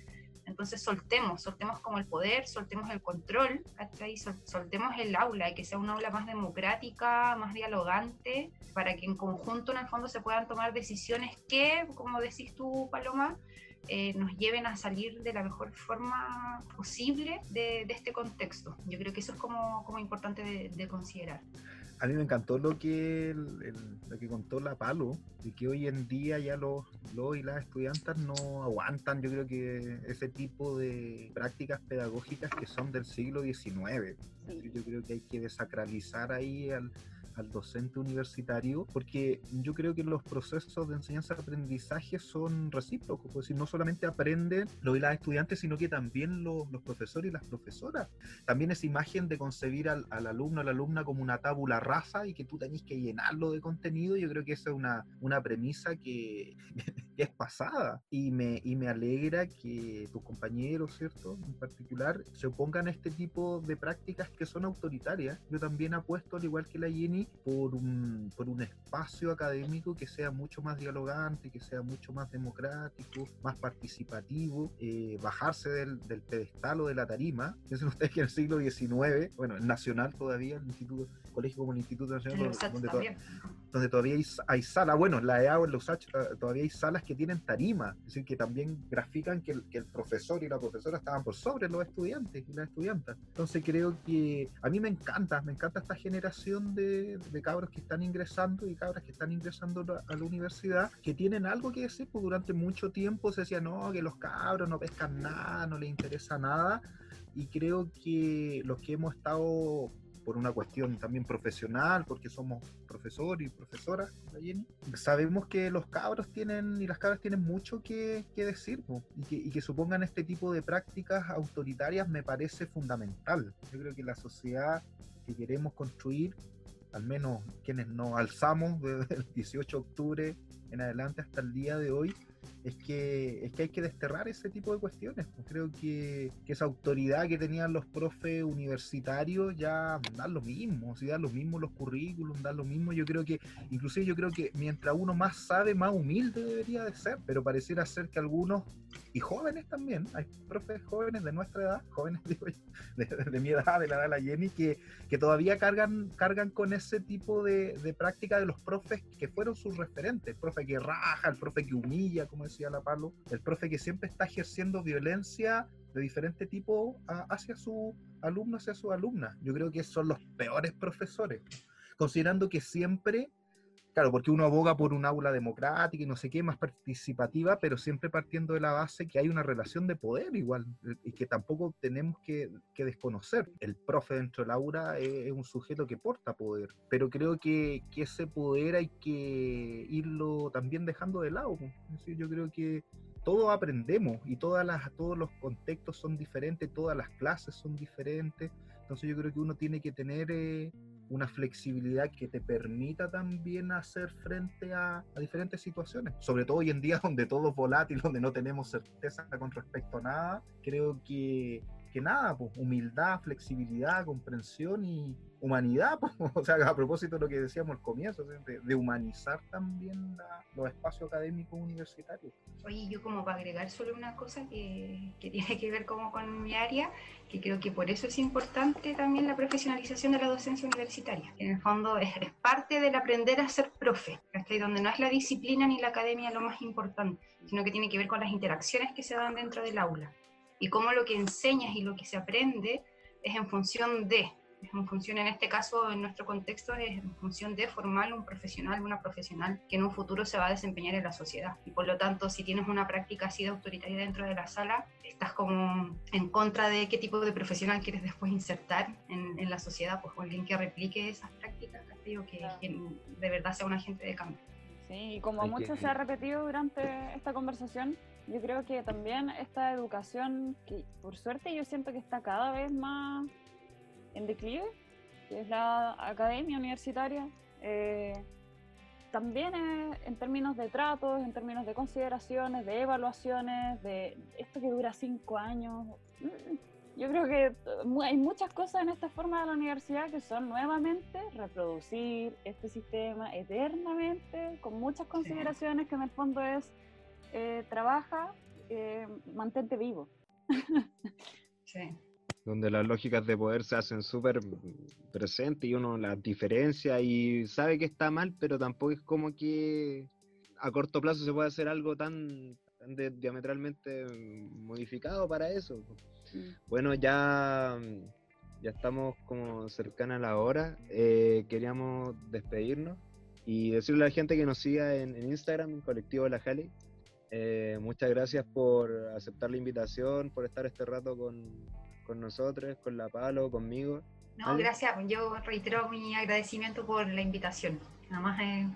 C: Entonces soltemos, soltemos como el poder, soltemos el control, ¿cachai? soltemos el aula y que sea un aula más democrática, más dialogante, para que en conjunto en el fondo se puedan tomar decisiones que, como decís tú, Paloma, eh, nos lleven a salir de la mejor forma posible de, este contexto. Yo creo que eso es como, como importante de, considerar.
D: A mí me encantó lo que, lo que contó la Palo, de que hoy en día ya los, los y las estudiantes no aguantan, yo creo que ese tipo de prácticas pedagógicas que son del siglo XIX. Yo creo que hay que desacralizar ahí al, al docente universitario, porque yo creo que los procesos de enseñanza-aprendizaje son recíprocos, es decir, no solamente aprenden los y las estudiantes, sino que también los, los profesores y las profesoras. También esa imagen de concebir al, al alumno o la alumna como una tábula rasa y que tú tenés que llenarlo de contenido, yo creo que esa es una, una premisa que, que es pasada y me, y me alegra que tus compañeros, ¿cierto? En particular, se opongan a este tipo de prácticas que son autoritarias. Yo también apuesto, al igual que la Jenny, por un, por un espacio académico que sea mucho más dialogante, que sea mucho más democrático, más participativo, eh, bajarse del, del, pedestal o de la tarima. Piensen ustedes que en el siglo XIX, bueno, el nacional todavía, el instituto, colegio como el Instituto Nacional, donde, todavía hay, hay salas, bueno, en la EA o en los USACH todavía hay salas que tienen tarima, es decir, que también grafican que el, que el profesor y la profesora estaban por sobre los estudiantes y las estudiantas. Entonces creo que a mí me encanta, me encanta esta generación de, de cabros que están ingresando y cabras que están ingresando a la universidad, que tienen algo que decir, pues durante mucho tiempo se decía, no, que los cabros no pescan nada, no les interesa nada, y creo que los que hemos estado por una cuestión también profesional, porque somos profesor y profesora, Jenny, sabemos que los cabros tienen y las cabras tienen mucho que, que decir y que, y que, supongan este tipo de prácticas autoritarias me parece fundamental. Yo creo que la sociedad que queremos construir, al menos quienes nos alzamos desde el 18 de octubre en adelante hasta el día de hoy, es que, es que hay que desterrar ese tipo de cuestiones. Pues creo que, que, esa autoridad que tenían los profes universitarios ya dan lo mismo, si dan lo mismo los currículums, dan lo mismo. Yo creo que, inclusive yo creo que mientras uno más sabe, más humilde debería de ser, pero pareciera ser que algunos, y jóvenes también, hay profes jóvenes de nuestra edad, jóvenes yo, de, de, mi edad, de la edad de la Jenny, que, que todavía cargan, cargan con ese tipo de, de práctica de los profes que fueron sus referentes, el profe que raja, el profe que humilla, como decía la Pablo, el profe que siempre está ejerciendo violencia de diferente tipo hacia su alumno, hacia su alumna. Yo creo que son los peores profesores, considerando que siempre, claro, porque uno aboga por un aula democrática y no sé qué, más participativa, pero siempre partiendo de la base que hay una relación de poder igual, y que tampoco tenemos que, que decconocer. El profe dentro del aula es, es, un sujeto que porta poder, pero creo que, que ese poder hay que irlo también dejando de lado. Es decir, yo creo que todos aprendemos y todas las, todos los contextos son diferentes, todas las clases son diferentes. Entonces yo creo que uno tiene que tener eh, una flexibilidad que te permita también hacer frente a, diferentes situaciones. Sobre todo hoy en día donde todo es volátil, donde no tenemos certeza con respecto a nada, creo que, que nada, pues humildad, flexibilidad, comprensión y, humanidad, o sea, a propósito de lo que decíamos al comienzo, de, de humanizar también la, los espacios académicos universitarios.
C: Oye, yo como para agregar solo una cosa que, que, tiene que ver como con mi área, que creo que por eso es importante también la profesionalización de la docencia universitaria. En el fondo es, es parte del aprender a ser profe, ¿sí? donde no es la disciplina ni la academia lo más importante, sino que tiene que ver con las interacciones que se dan dentro del aula y cómo lo que enseñas y lo que se aprende es en función de, en función, en este caso, en nuestro contexto, es en función de formar un profesional, una profesional que en un futuro se va a desempeñar en la sociedad. Y por lo tanto, si tienes una práctica así de autoritaria dentro de la sala, estás como en contra de qué tipo de profesional quieres después insertar en, en la sociedad, pues alguien que replique esas prácticas, digo, que, que de verdad sea un agente de cambio.
A: Sí, y como mucho se ha repetido durante esta conversación, yo creo que también esta educación, que por suerte yo siento que está cada vez más en declive, que es la academia universitaria, eh, también es en términos de tratos, en términos de consideraciones, de evaluaciones, de esto que dura cinco años. Yo creo que hay muchas cosas en esta forma de la universidad que son nuevamente reproducir este sistema eternamente, con muchas consideraciones que en el fondo es eh, trabaja, eh, mantente vivo.
C: sí
B: donde las lógicas de poder se hacen súper presentes y uno las diferencia y sabe que está mal, pero tampoco es como que a corto plazo se puede hacer algo tan, tan de, diametralmente modificado para eso. Sí. Bueno, ya, ya estamos como cercana a la hora. Eh, queríamos despedirnos y decirle a la gente que nos siga en, en Instagram, en Colectivo La Jale. Eh, muchas gracias por aceptar la invitación, por estar este rato con, con nosotros, con la Palo, conmigo.
C: No, gracias. Yo reitero mi agradecimiento por la invitación. Además es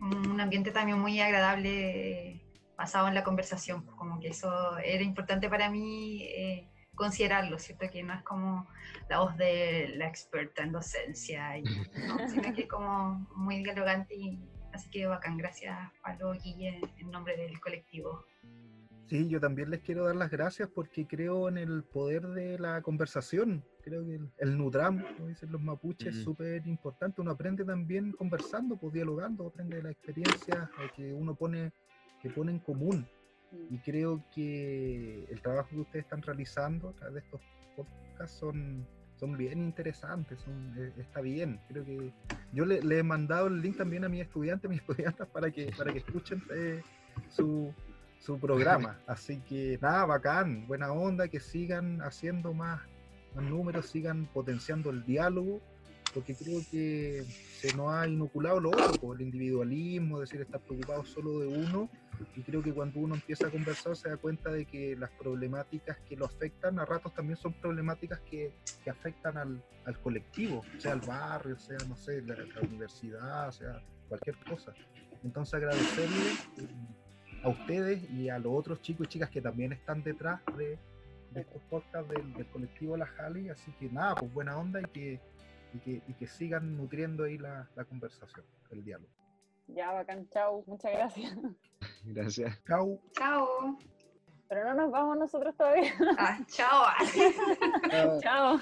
C: un ambiente también muy agradable basado en la conversación. Como que eso era importante para mí eh, considerarlo, ¿cierto? Que no es como la voz de la experta en docencia, sino que es como muy dialogante. Y, así que bacán. Gracias, Pablo Guille, en nombre del colectivo.
D: Sí, yo también les quiero dar las gracias porque creo en el poder de la conversación. Creo que el, Nutram, como dicen los mapuches, es súper importante. Uno aprende también conversando, pues dialogando, aprende de la experiencia que uno pone, que pone en común. Y creo que el trabajo que ustedes están realizando a través de estos podcasts son, son bien interesantes, son, eh, está bien. Creo que yo le, he mandado el link también a mis estudiantes, mis estudiantes, para que, para que escuchen eh, su, su programa. Así que nada, bacán, buena onda, que sigan haciendo más, más números, sigan potenciando el diálogo, porque creo que se nos ha inoculado lo otro, el individualismo, decir, estar preocupado solo de uno. Y creo que cuando uno empieza a conversar se da cuenta de que las problemáticas que lo afectan a ratos también son problemáticas que, que afectan al, al, colectivo, sea el barrio, sea, no sé, la, la universidad, sea cualquier cosa. Entonces agradecerle a ustedes y a los otros chicos y chicas que también están detrás de, estos podcasts del, colectivo La Jali. Así que nada, pues buena onda y que, y que, sigan nutriendo ahí la, conversación, el diálogo.
A: Ya, bacán, chao, muchas gracias.
B: Gracias.
D: Chao.
C: Chao.
A: Pero no nos vamos nosotros todavía.
C: Ah, chao.
A: chao.